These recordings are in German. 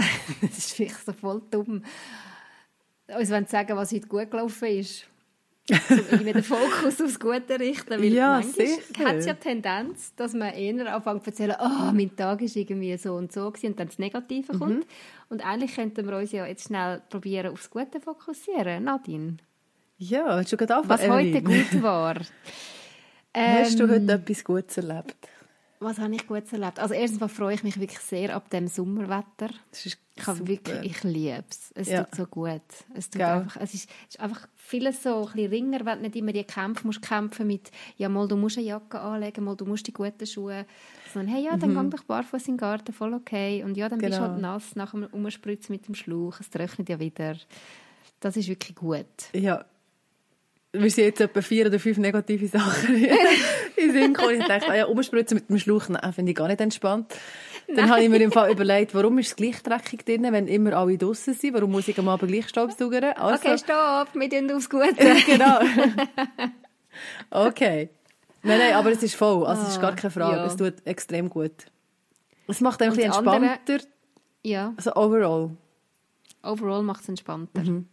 das ist vielleicht so voll dumm, uns wollen sagen, was heute gut gelaufen ist. um irgendwie den Fokus aufs Gute richten. Weil Ja, manchmal sicher. hat es ja die Tendenz, dass man eher anfängt zu erzählen, oh, mein Tag ist irgendwie so und so gewesen, und dann das Negative Mhm. kommt. Und eigentlich könnten wir uns ja jetzt schnell probieren, aufs Gute fokussieren. Nadine, Ja, hast du gerade angefangen, was heute gut war. Hast du Ähm, heute etwas Gutes erlebt? Was habe ich gut erlebt? Also erstens freue ich mich wirklich sehr ab dem Sommerwetter. Das ist Ich habe wirklich, ich liebe es. Es Ja. tut so gut. Es tut einfach, es ist, ist einfach vieles so ein bisschen ringer, wenn du nicht immer die Kämpfe musst kämpfen mit, ja mal du musst eine Jacke anlegen, mal du musst die guten Schuhe, sondern hey ja, dann gang doch barfuß in den Garten, voll okay. Und ja, dann bist du Mhm. Genau. halt nass nach dem Umspritzen mit dem Schlauch, es trocknet ja wieder. Das ist wirklich gut. Ja. Wir sind jetzt etwa vier oder fünf negative Sachen in gekommen. Ich dachte, ah ja, umspritzen mit dem Schlauch, nein, finde ich gar nicht entspannt. Dann habe ich mir im Fall überlegt, warum ist es gleich dreckig drin, wenn immer alle draussen sind? Warum muss ich am Abend gleich Staubsaugern? Also, Okay, stopp, wir tun aufs Gute. genau. okay. Nein, nein, aber es ist voll. Also, es ist gar keine Frage. ja. Es tut extrem gut. Es macht ein Und bisschen das andere- entspannter. ja. Also, overall. Overall macht es entspannter. Mhm.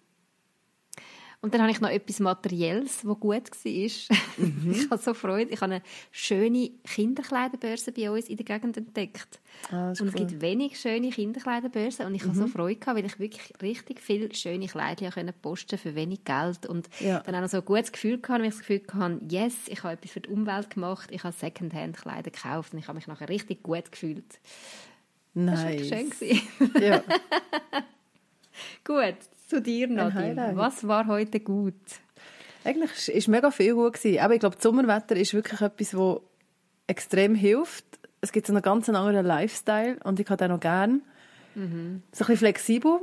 Und dann habe ich noch etwas Materielles, das gut war. Mhm. Ich habe so Freude. Ich habe eine schöne Kinderkleiderbörse bei uns in der Gegend entdeckt. Ah, und es cool. Mhm. gibt wenig schöne Kinderkleiderbörsen. Und ich habe so Freude gehabt, weil ich wirklich richtig viele schöne Kleider können posten für wenig Geld. Und Ja. dann auch noch so ein gutes Gefühl gehabt, weil ich das Gefühl hatte, yes, ich habe etwas für die Umwelt gemacht. Ich habe Secondhand-Kleider gekauft und ich habe mich nachher richtig gut gefühlt. Das war schön. Nice. Ja. Gut, zu dir, Nadine. Was war heute gut? Eigentlich ist- mega viel gut gewesen. Aber ich glaube, das Sommerwetter ist wirklich etwas, das extrem hilft. Es gibt so einen ganz anderen Lifestyle und ich habe den noch gern. So ein bisschen flexibel.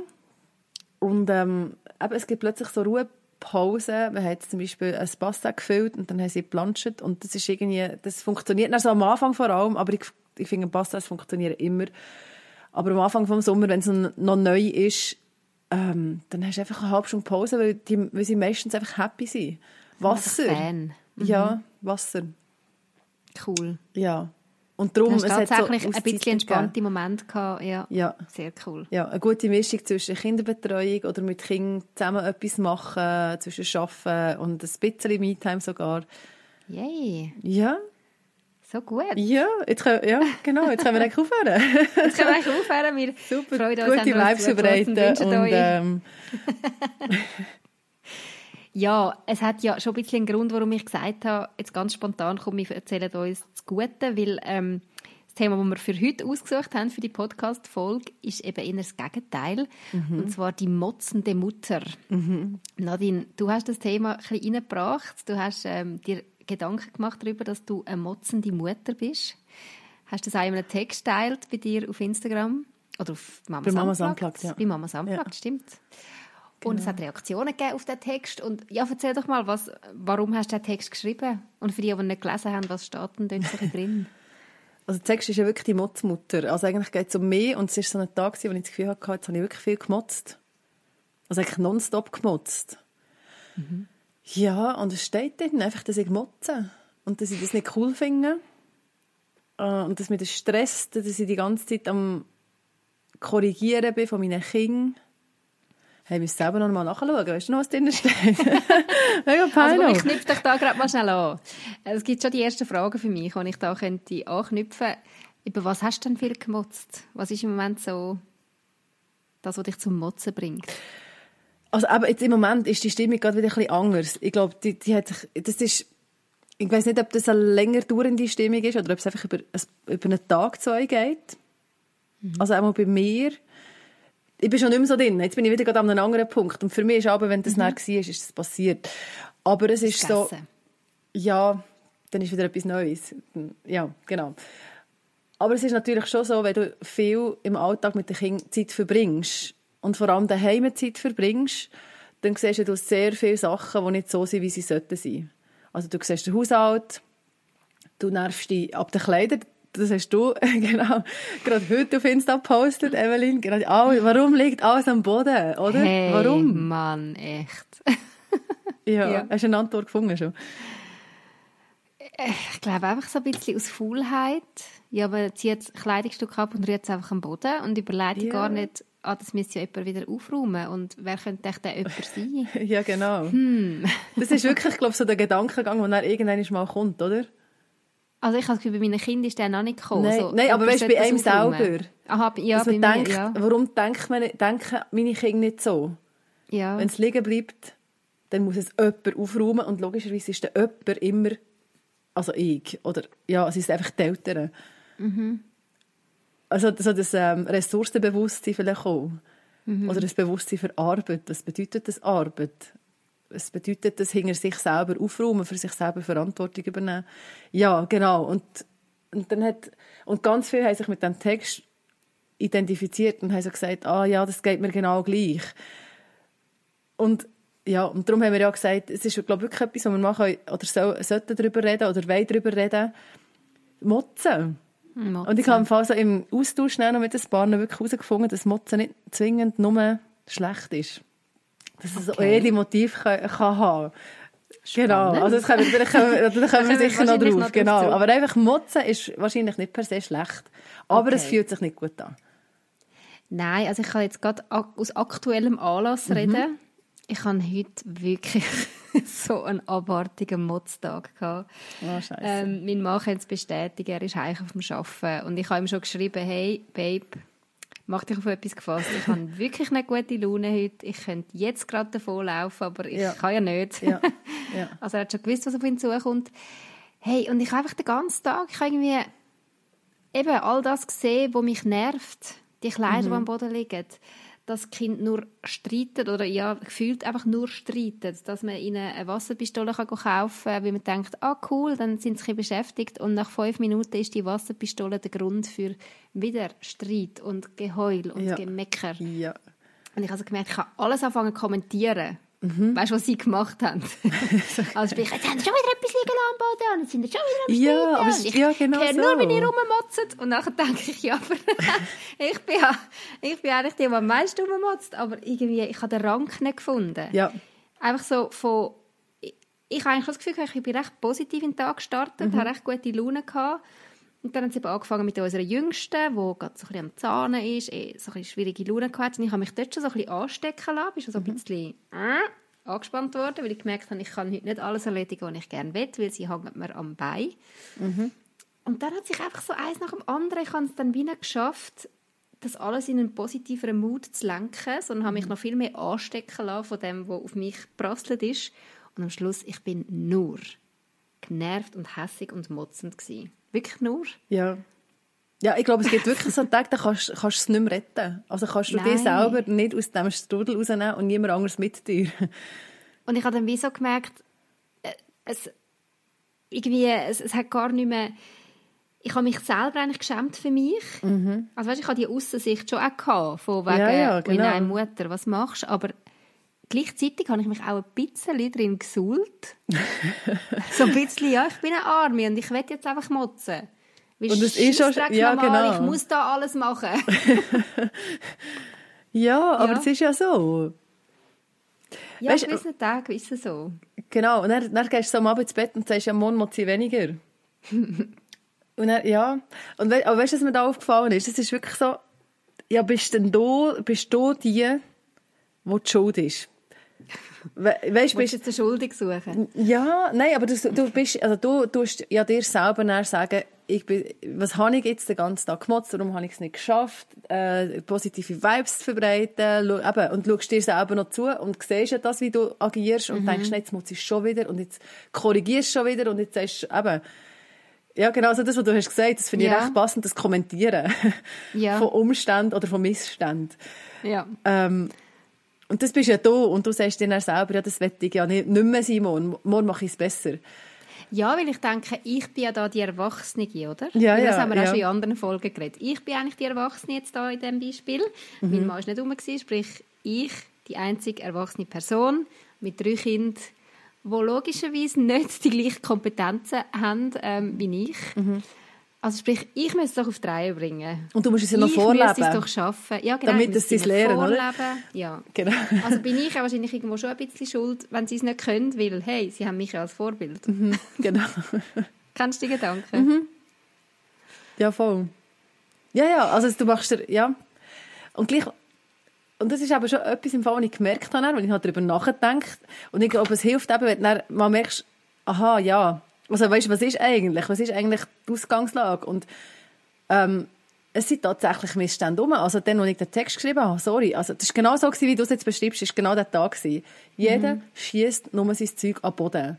Und ähm, eben, es gibt plötzlich so Ruhepausen. Man hat jetzt zum Beispiel ein Pasta gefüllt und dann haben sie geplanscht. Und das ist irgendwie, das funktioniert also am Anfang vor allem, aber ich, ich finde Pastas funktionieren immer. Aber am Anfang vom Sommer, wenn es noch neu ist, ähm, dann hast du einfach eine halbe Stunde Pause, weil, die, weil sie meistens einfach happy sind. Wasser. Fan. Ja, Wasser. Cool. Ja. Und darum, es hat so tatsächlich ein bisschen entspannte Momente gehabt. Ja. Ja. Sehr cool. Ja, eine gute Mischung zwischen Kinderbetreuung oder mit Kindern zusammen etwas machen, zwischen Arbeiten und ein bisschen Me-Time sogar. Yay. Ja, So gut. ja, jetzt können, ja, genau, jetzt können wir eigentlich aufhören. Jetzt können wir eigentlich aufhören. Wir Super, freuen uns, gute Vibes verbreiten und ähm, Ja, es hat ja schon ein bisschen einen Grund, warum ich gesagt habe, jetzt ganz spontan, komm, wir erzählen uns das Gute, weil ähm, das Thema, das wir für heute ausgesucht haben, für die Podcast-Folge, ist eben eher das Gegenteil. Und zwar die motzende Mutter. Nadine, du hast das Thema ein bisschen reingebracht. Du hast ähm, dir Gedanken gemacht darüber, dass du eine motzende Mutter bist. Hast du das auch in einem Text geteilt bei dir auf Instagram? Oder auf Mamas, Bei Mamas Unplugged? Unplugged, ja. Bei Mamas Unplugged, Ja. stimmt. Und es hat Reaktionen gegeben auf den Text. Und ja, erzähl doch mal, was, warum hast du den Text geschrieben? Und für die, die ihn nicht gelesen haben, was steht denn bisschen drin? Also der Text ist ja wirklich die Motzmutter. Also eigentlich geht es um mich und es war so ein Tag, wo ich das Gefühl hatte, jetzt habe ich wirklich viel gemotzt. Also eigentlich nonstop gemotzt. Ja, und es steht drin einfach, dass ich motze. Und dass ich das nicht cool finde. Äh, Und dass mich das stresst, dass ich die ganze Zeit am Korrigieren bin von meinen Kindern. Hey, wir selber noch mal nachschauen. Weißt du noch, was drin steht? Mega Also, peinlich. ich knüpfe dich da gerade mal schnell an. Es gibt schon die ersten Fragen für mich, die ich da könnte anknüpfen könnte. Über was hast du denn viel gemotzt? Was ist im Moment so das, was dich zum Motzen bringt? Also, aber jetzt im Moment ist die Stimmung gerade wieder ein bisschen anders. Ich glaube, die, die hat sich, das ist, ich weiß nicht, ob das eine länger dauernde Stimmung ist oder ob es einfach über, über einen Tag, zwei geht. Also einmal bei mir. Ich bin schon nicht mehr so drin. Jetzt bin ich wieder gerade an einem anderen Punkt. Und für mich ist aber, wenn das mhm. war, ist es passiert. Aber es ist so, ja, dann ist wieder etwas Neues. Ja, genau. Aber es ist natürlich schon so, wenn du viel im Alltag mit den Kindern Zeit verbringst und vor allem daheim Zeit verbringst, dann siehst du sehr viele Sachen, die nicht so sind, wie sie sollten sein. Also du siehst den Haushalt, du nervst dich ab den Kleidern, das hast du genau gerade heute auf Insta gepostet, Evelyn. Gerade, oh, warum liegt alles am Boden, oder? Hey, warum? Mann, echt. ja. ja. Hast du eine Antwort gefunden schon? Ich glaube einfach so ein bisschen aus Faulheit. Ja, aber zieht das Kleidungsstück ab und rührt es einfach am Boden und überlegt ja. gar nicht, ah, das müsste ja jemand wieder aufräumen. Und wer könnte echt der jemand sein? ja, genau. Hm. das ist wirklich, glaube ich, so der Gedankengang, der dann irgendwann mal kommt, oder? Also ich habe das Gefühl, bei meinen Kindern ist der noch nicht gekommen. Nein, so, Nein aber weißt bei einem selber. Aha, ja, bei denkt, mir, ja. Warum denkt man, denken meine Kinder nicht so? Ja. Wenn es liegen bleibt, dann muss es jemand aufräumen und logischerweise ist der jemand immer, also ich, oder ja, es ist einfach die Eltern. Mhm. Also so das ähm, Ressourcenbewusstsein vielleicht auch. Mhm. Oder das Bewusstsein für Arbeit. Was bedeutet das Arbeit? Was bedeutet das hinter sich selber aufräumen, für sich selber Verantwortung übernehmen? Ja, genau. Und, und, dann hat, und ganz viele haben sich mit dem Text identifiziert und haben so gesagt, ah ja, das geht mir genau gleich. Und ja, und darum haben wir ja gesagt, es ist glaube ich, wirklich etwas, wo wir machen oder so, sollten darüber reden oder wollen darüber reden. Motzen. Motzen. Und ich habe im Fall so im Austausch noch mit den Paaren wirklich herausgefunden, dass Motzen nicht zwingend nur schlecht ist. Dass es okay. auch jede Motiv kann, kann haben Genau, also das können wir, da kommen wir, da kommen wir sicher noch drauf. Noch genau. Aber einfach Motzen ist wahrscheinlich nicht per se schlecht. Aber okay. es fühlt sich nicht gut an. Nein, also ich kann jetzt gerade aus aktuellem Anlass mhm. reden. Ich habe heute wirklich so einen abartigen Motztag gehabt. Oh, ähm, mein Mann kann es bestätigen, er ist eigentlich auf dem Arbeiten. Und ich habe ihm schon geschrieben, hey, Babe, mach dich auf etwas gefasst. Ich habe wirklich eine gute Laune heute. Ich könnte jetzt gerade davon laufen, aber ich ja. kann ja nicht. Ja. Ja. Also er hat schon gewusst, was auf ihn zukommt. Hey, und ich habe einfach den ganzen Tag, ich habe irgendwie eben all das gesehen, was mich nervt. Die Kleider, mhm. die am Boden liegen dass Kind nur streitet oder ja, gefühlt einfach nur streitet, dass man ihnen eine Wasserpistole kann kaufen kann, weil man denkt, ah cool, dann sind sie beschäftigt und nach fünf Minuten ist die Wasserpistole der Grund für wieder Streit und Geheul und ja. Gemecker. Ja. Und ich habe also gemerkt, ich kann alles anfangen zu kommentieren. Mhm. Weißt du, was sie gemacht haben? also sprich, jetzt haben sie schon wieder etwas liegen am Boden und jetzt sind sie schon wieder am Ja, aber es, ja, genau ich so. nur, wenn ihr rummotzt. Und nachher denke ich, ja, aber ich, bin ja, ich bin eigentlich die, die am meisten rummotzt. Aber irgendwie, ich habe den Rang nicht gefunden. Ja. Einfach so von... Ich, ich habe eigentlich das Gefühl, ich bin recht positiv in den Tag gestartet, mhm. habe recht gute Laune gehabt. Und dann haben sie eben angefangen mit unserer Jüngsten, die gerade so ein bisschen am Zahnen ist, eh so ein bisschen schwierige Laune hatte. Und ich habe mich dort schon so ein bisschen anstecken lassen, bin schon so ein mhm. bisschen äh, angespannt worden, weil ich gemerkt habe, ich kann heute nicht alles erledigen, was ich gerne will, weil sie hängt mir am Bein. Mhm. Und dann hat sich einfach so eins nach dem anderen, ich habe es dann wieder geschafft, das alles in einen positiveren Mut zu lenken, sondern habe mich mhm. noch viel mehr anstecken lassen von dem, was auf mich prasselt ist. Und am Schluss, ich bin nur genervt und hässig und motzend gewesen. Wirklich nur? Ja. Ja, ich glaube, es gibt wirklich so Tage, da kannst, kannst du es nicht mehr retten. Also kannst du Nein. dich selber nicht aus dem Strudel rausnehmen und niemand anderes mit dir. Und ich habe dann wie so gemerkt, äh, es, irgendwie, es, es hat gar nicht mehr... Ich habe mich selber eigentlich geschämt für mich. Mhm. Also weißt, ich hatte die Aussicht schon auch gehabt, von wegen, ja, ja, genau. nein, Mutter, was machst du? Aber gleichzeitig habe ich mich auch ein bisschen drin gesuhlt. so ein bisschen, ja, ich bin eine Arme und ich will jetzt einfach motzen. Wie und es ist schon, ja, genau. Ich muss da alles machen. ja, aber ja. es ist ja so. Ja, weißt, an gewissen Tagen ist es so. Genau, und dann, dann gehst du am Abend ins Bett und sagst, ja, morgen muss ich weniger. und dann, ja, und we aber weißt du, was mir da aufgefallen ist? Es ist wirklich so, ja, bist denn du, bist du die, die die Schuld ist? We weißt, bist jetzt eine Schuldig suchen? Ja, nein, aber du, du bist, also du tust ja dir selber sagen, ich bin, was habe ich jetzt den ganzen Tag gemotzt, warum habe ich es nicht geschafft, äh, positive Vibes zu verbreiten, eben, und schaust dir selber noch zu und siehst ja das, wie du agierst und mhm. denkst, jetzt muss ich schon wieder und jetzt korrigierst du schon wieder und jetzt sagst du, eben, ja, genau, also das, was du hast gesagt, das finde ich recht passend, das Kommentieren ja. von Umständen oder von Missständen. Ja. Ähm, und das bist ja du und du sagst dir dann selber, ja, das wette ich ja nicht, nicht mehr sein, morgen, morgen mache ich es besser. Ja, weil ich denke, ich bin ja da die Erwachsene, oder? Ja, weil das ja, haben wir auch ja. schon in anderen Folgen geredet. Ich bin eigentlich die Erwachsene jetzt da in diesem Beispiel. Mein Mann ist nicht rum, sprich ich, die einzige erwachsene Person mit drei Kindern, die logischerweise nicht die gleichen Kompetenzen haben ähm, wie ich. Also sprich, ich muss es doch auf die Reihe bringen. Und du musst es ja noch ich vorleben. müsste es doch schaffen. Ja, genau, Damit ich es müsste sie lernen, oder? vorleben. Ja. Genau. Also bin ich auch wahrscheinlich irgendwo schon ein bisschen schuld, wenn sie es nicht können, weil, hey, sie haben mich ja als Vorbild. genau. Kennst du die Gedanken? Mhm. Ja, voll. Ja, ja, also du machst dir, ja. Und gleich, und das ist aber schon etwas im Fall, was ich gemerkt habe, wenn ich halt darüber nachgedacht und ich glaube, es hilft eben, wenn du mal merkst, aha, ja, also weißt was ist eigentlich, was ist eigentlich die Ausgangslage und ähm, es sind tatsächlich Missstände rum. Also dann, als ich den Text geschrieben habe, sorry, also das war genau so, gewesen, wie du es jetzt beschreibst, ist genau der Tag gewesen. Jeder schießt nur sein Zeug an den Boden.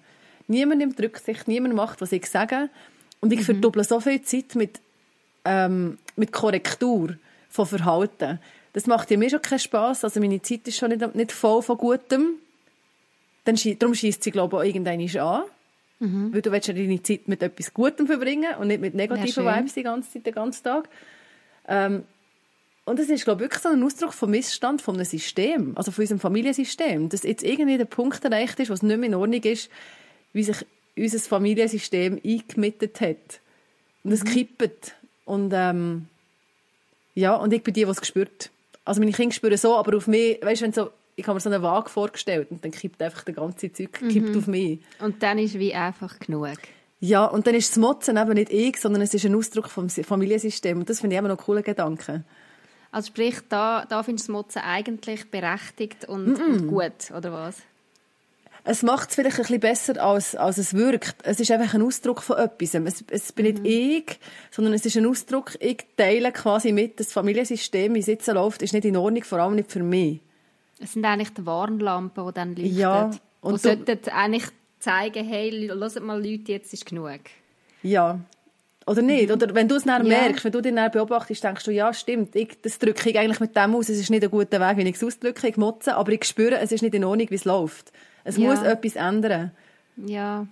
Niemand nimmt Rücksicht, niemand macht, was ich sage. Und ich verdubble so viel Zeit mit, ähm, mit Korrektur von Verhalten. Das macht ja mir schon keinen Spass. Also meine Zeit ist schon nicht, nicht voll von Gutem. Dann darum schießt sie, glaube ich, auch irgendwann an. Weil du willst ja deine Zeit mit etwas Gutem verbringen und nicht mit negativen schön. Vibes die ganze Zeit, den ganzen Tag. Ähm, und das ist, glaube ich, wirklich so ein Ausdruck vom Missstand von einem System, also von unserem Familiensystem, dass jetzt irgendwie der Punkt erreicht ist, was nicht mehr in Ordnung ist, wie sich unser Familiensystem eingemittet hat. Und es kippt. Und, ähm, ja, und ich bin die, die es gespürt. Also meine Kinder spüren so, aber auf mich, weißt du, wenn so, ich habe mir so eine Waage vorgestellt und dann kippt einfach der ganze Zeug kippt auf mich. Und dann ist wie einfach genug. Ja, und dann ist das Motzen eben nicht ich, sondern es ist ein Ausdruck vom Familiensystem. Und das finde ich immer noch einen coolen Gedanken. Also sprich, da, da findest du das Motzen eigentlich berechtigt und, und gut, oder was? Es macht es vielleicht ein bisschen besser, als, als es wirkt. Es ist einfach ein Ausdruck von etwas. Es, es bin nicht ich, sondern es ist ein Ausdruck, ich teile quasi mit, das Familiensystem, wie es jetzt läuft, ist nicht in Ordnung, vor allem nicht für mich. Es sind eigentlich die Warnlampen, die dann leuchten. Ja, und die sollten eigentlich zeigen, hey, hört mal Leute, jetzt ist genug. Ja. Oder nicht? Oder wenn du es dann. Ja. merkst, wenn du dich dann beobachtest, denkst du, ja, stimmt, ich, das drücke ich eigentlich mit dem aus. Es ist nicht ein guter Weg, wie ich es ausdrücke, ich motze, aber ich spüre, es ist nicht in Ordnung, wie es läuft. Es Ja. muss etwas ändern. Ja,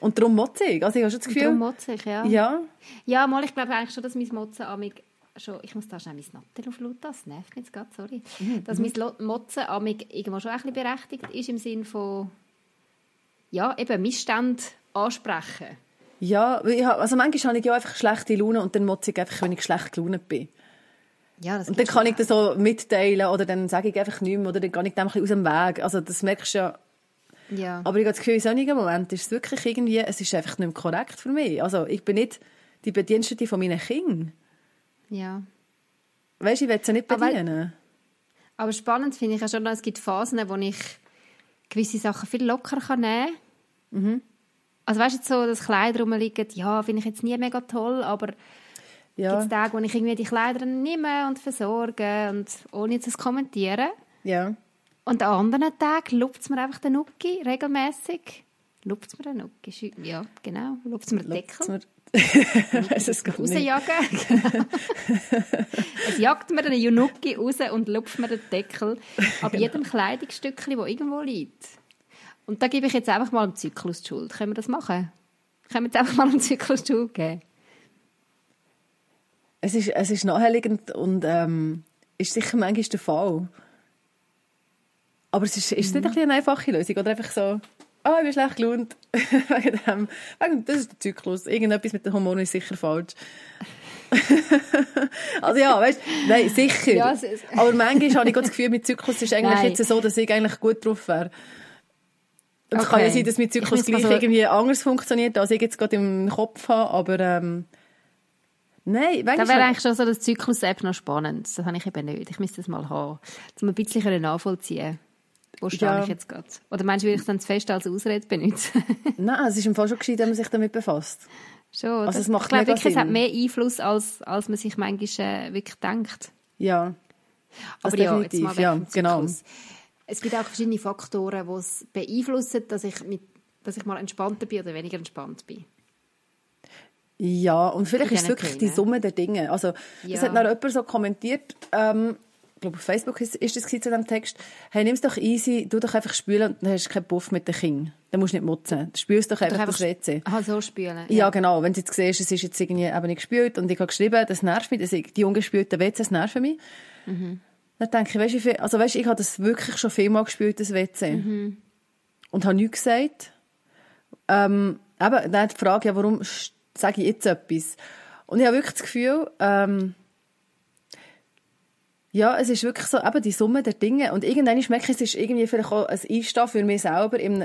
Und darum motze ich. Also ich habe schon das Gefühl, darum motze ich, ja. ja, Ja, mal, ich glaube eigentlich schon, dass mein Motzen amig schon, ich muss da schnell mein Nattel auf laut, das nervt mich jetzt gerade, sorry. Mhm, Dass mein Lo- Motzen amig irgendwo schon ein bisschen berechtigt ist im Sinn von, ja, eben Missstände ansprechen. ja, also manchmal habe ich ja einfach schlechte Laune und dann motze ich einfach, wenn ich schlecht gelaunt bin. Ja, Und dann kann ich das so mitteilen oder dann sage ich einfach nichts mehr oder dann gehe ich dem ein bisschen aus dem Weg. Also das merkst du ja. Ja. Aber ich habe das Gefühl, in solchen Momenten ist es wirklich irgendwie, es ist einfach nicht mehr korrekt für mich. Also ich bin nicht die Bedienstete von meinen Kindern. Ja. Weißt du, ich will sie nicht Aber- bedienen. Aber spannend finde ich ja schon, es gibt Phasen, wo ich gewisse Sachen viel lockerer kann nehmen kann. Mhm. Also weißt du, so, dass Kleider rumliegen, ja, finde ich jetzt nie mega toll, aber Ja, gibt es Tage, wo ich irgendwie die Kleider nehme und versorge und ohne zu kommentieren. ja. Und an anderen Tagen es mir einfach den Nuki regelmäßig. Es mir den? Schü- Ja, genau. Es mir den Deckel. es gar nicht. Rausjagen. Genau. es jagt mir den Junuki raus und lupft mir den Deckel ab Genau. jedem Kleidungsstückchen, das irgendwo liegt. Und da gebe ich jetzt einfach mal dem Zyklus die Schuld. Können wir das machen? Können wir jetzt einfach mal dem Zyklus die Schuld geben? Es ist, es ist naheliegend und ähm, ist sicher manchmal der Fall. Aber es ist, ist es nicht ein eine einfache Lösung? Oder einfach so, ah, ich bin schlecht gelaunt. wegen dem. Wegen, das ist der Zyklus. Irgendetwas mit den Hormonen ist sicher falsch. also ja, weißt du, nein, sicher. Ja, Aber manchmal habe ich das Gefühl, mein Zyklus ist eigentlich Nein. jetzt so, dass ich eigentlich gut drauf wäre. Und Es Okay. kann ja sein, dass mein Zyklus gleich so- irgendwie anders funktioniert, als ich jetzt gerade im Kopf habe, aber ähm, nein, Da manchmal... wäre eigentlich schon so das Zyklus-App noch spannend. Das habe ich eben nicht. Ich müsste das mal haben. Um ein bisschen nachvollziehen Wo stehe Ja. ich jetzt gerade? Oder meinst du, will ich dann zu fest als Ausrede benutzen? Nein, es ist im Fall schon gescheit, wenn man sich damit befasst. Schon? Also es macht ich glaube wirklich, es hat Sinn. mehr Einfluss, als, als man sich manchmal äh, wirklich denkt. Ja. Das Aber ja, jetzt definitiv, mal ja, genau. Es gibt auch verschiedene Faktoren, die es beeinflussen, dass ich, mit, dass ich mal entspannter bin oder weniger entspannt bin. Ja, und vielleicht ist es wirklich die Plänen. Summe der Dinge. Also, das Ja. hat noch jemand so kommentiert, ähm, glaube auf Facebook ist, ist das zu diesem Text, hey, nimm es doch easy, du doch einfach spülen und dann hast du keinen Puff mit den Kindern. Dann musst du nicht mutzen. Du spülst doch einfach, das WC. Ah, so spülen. Ja. ja, genau. Wenn du jetzt siehst, es ist jetzt irgendwie eben nicht gespült und ich habe geschrieben, das nervt mich, das, die ungespülten WCs nerven mich. Mhm. Dann denke ich, weißt, ich, also, weißt, ich habe das wirklich schon vielmal gespült, das WC. Mhm. Und habe nichts gesagt. Ähm, eben, dann die Frage, ja, warum sage ich jetzt etwas? Und ich habe wirklich das Gefühl, ähm, ja, es ist wirklich so, eben die Summe der Dinge. Und irgendwann merke ich, es ist irgendwie vielleicht auch ein Einstehen für mich selber im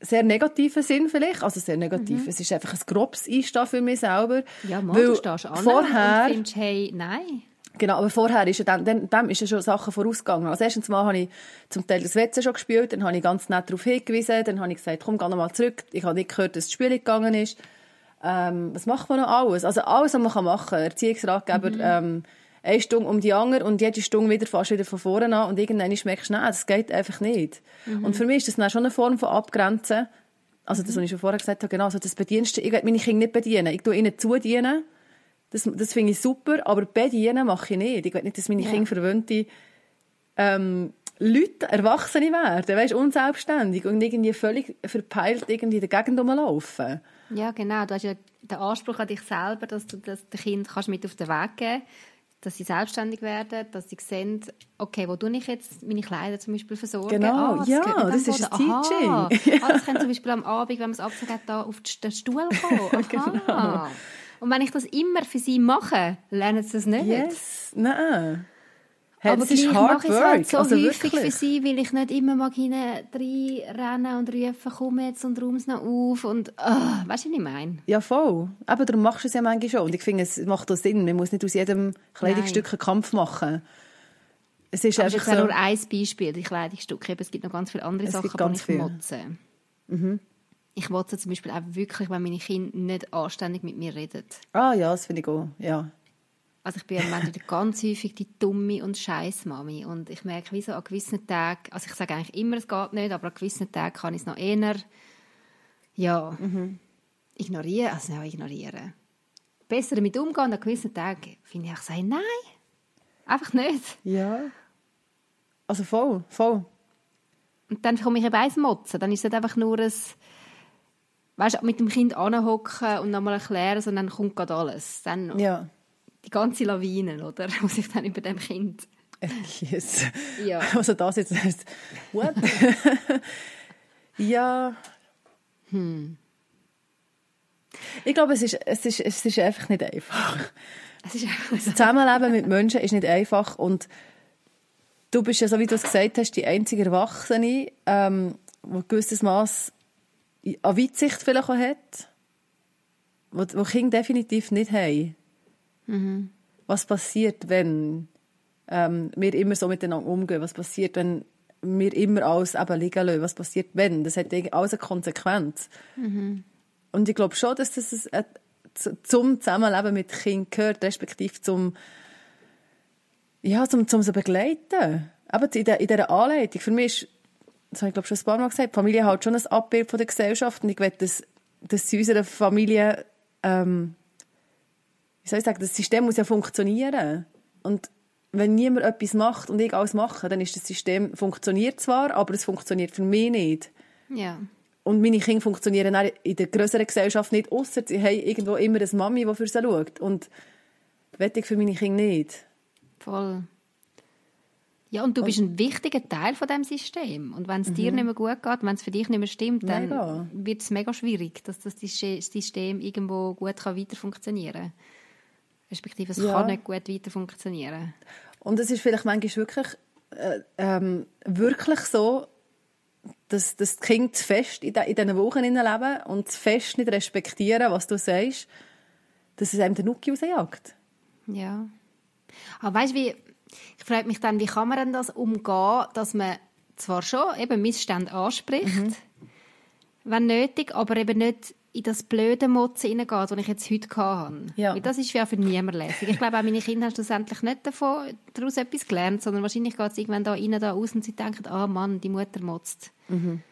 sehr negativen Sinn vielleicht. Also sehr negativ. Mhm. Es ist einfach ein grobes Einstehen für mich selber. Ja, mal, du stehst an vorher, und findest, hey, nein. Genau, aber vorher ist ja dann, dem, dem ist ja schon Sachen vorausgegangen. Als erstens Mal habe ich zum Teil das WC schon gespielt, dann habe ich ganz nett darauf hingewiesen, dann habe ich gesagt, komm, geh nochmal zurück. Ich habe nicht gehört, dass das Spiel gegangen ist. Ähm, was macht man noch alles? Also alles, was man machen kann. Erziehungsratgeber, mhm. ähm, eine Stunde um die andere und jede Stunde wieder fast wieder von vorne an und irgendwann merkst du, nein, das geht einfach nicht. Mhm. Und für mich ist das dann schon eine Form von Abgrenzen. Also das, was ich schon vorher gesagt habe, genau, also das Bedienst, ich will meine Kinder nicht bedienen. Ich tue ihnen zudienen. Das, das finde ich super, aber bedienen mache ich nicht. Ich will nicht, dass meine ja. Kinder verwöhnte ähm, Leute, Erwachsene werden, weißt, unselbstständig und irgendwie völlig verpeilt irgendwie in der Gegend rumlaufen. Ja, genau. Du hast ja den Anspruch an dich selber, dass du das dem Kind kannst mit auf den Weg geben kannst dass sie selbstständig werden, dass sie sehen, okay, wo tue ich jetzt meine Kleider zum Beispiel versorgen? Genau, ah, ja, das ist ein Teaching. Ah, das kann zum Beispiel am Abend, wenn man es abzugeben, da auf den Stuhl kommen. genau. Und wenn ich das immer für sie mache, lernen sie es nicht. Yes, nein. Hey, aber gleich mache ich es halt so also häufig wirklich. für sie, weil ich nicht immer mag reinrennen und rufen, komm jetzt und räum es noch auf und oh, weißt du, was ich meine? Ja, voll. Aber darum machst du es ja manchmal schon. Und ich finde, es macht auch Sinn. Man muss nicht aus jedem Kleidungsstück einen Kampf machen. Es ist aber einfach so... nur ein Beispiel, die Kleidungsstücke. Es gibt noch ganz viele andere es Sachen, die ich viel. motze. Mhm. Ich motze zum Beispiel auch wirklich, wenn meine Kinder nicht anständig mit mir reden. Ah ja, das finde ich auch, ja. Also ich bin am Ende ganz häufig die dumme und scheiß Mami und ich merke, wie so an gewissen Tagen, also ich sage eigentlich immer, es geht nicht, aber an gewissen Tagen kann ich es noch eher, ja, mhm. ignorieren, also ja, ignorieren. Besser damit umgehen, an gewissen Tagen finde ich, ich sage, nein, einfach nicht. Ja, also voll, voll. Und dann komme ich eben eins motzen, dann ist es einfach nur ein, weißt, mit dem Kind anhocken und nochmal erklären, sondern dann kommt gerade alles. Dann, ja die ganze Lawine, oder? Was ich dann über dem Kind. Yes. Ja. Also das jetzt heißt, what? ja. Hm. Ich glaube, es ist, es, ist, es ist einfach nicht einfach. Es ist einfach das Zusammenleben mit Menschen ist nicht einfach und du bist ja, so wie du es gesagt hast, die einzige Erwachsene, ähm, die ein gewisses Maß an Weitsicht vielleicht auch hat, wo, wo Kinder definitiv nicht haben. Mhm. Was passiert, wenn ähm, wir immer so miteinander umgehen? Was passiert, wenn wir immer alles eben liegen lassen? Was passiert, wenn? Das hat alles eine Konsequenz. Mhm. Und ich glaube schon, dass das ein, zum Zusammenleben mit Kindern gehört, respektive zum, ja, zum, zum sie begleiten. Aber in, der, in dieser Anleitung. Für mich ist, das habe ich glaube schon ein paar Mal gesagt, Familie hat schon ein Abbild von der Gesellschaft und ich will, dass, dass sie unserer Familie ähm, wie soll ich sagen, das System muss ja funktionieren. Und wenn niemand etwas macht und ich alles mache, dann ist das System funktioniert zwar, aber es funktioniert für mich nicht. Ja. Und meine Kinder funktionieren auch in der größeren Gesellschaft nicht, außer sie haben irgendwo immer eine Mami, die für sie schaut. Und das will ich für meine Kinder nicht. Voll. Ja, und du bist ein wichtiger Teil von diesem System. Und wenn es mhm. dir nicht mehr gut geht, wenn es für dich nicht mehr stimmt, dann wird es mega schwierig, dass das System irgendwo gut kann weiter funktionieren kann. Respektive, es ja. kann nicht gut weiter funktionieren. Und es ist vielleicht manchmal wirklich, äh, ähm, wirklich so, dass, dass die Kinder zu fest in, de, in diesen Wochen leben und zu fest nicht respektieren, was du sagst, dass es einem den Nuki rausjagt. Ja. Aber weißt du, wie, ich frage mich dann, wie kann man denn das umgehen, dass man zwar schon eben Missstände anspricht, mhm. wenn nötig, aber eben nicht in das blöde Motzen hineingeht, das ich jetzt heute hatte. Ja. Weil das ist ja für niemanden lässig. Ich glaube, auch meine Kinder haben schlussendlich nicht davon, daraus etwas gelernt, sondern wahrscheinlich geht es irgendwann da rein, da aus und sie denken, ah oh Mann, die Mutter motzt. Mhm.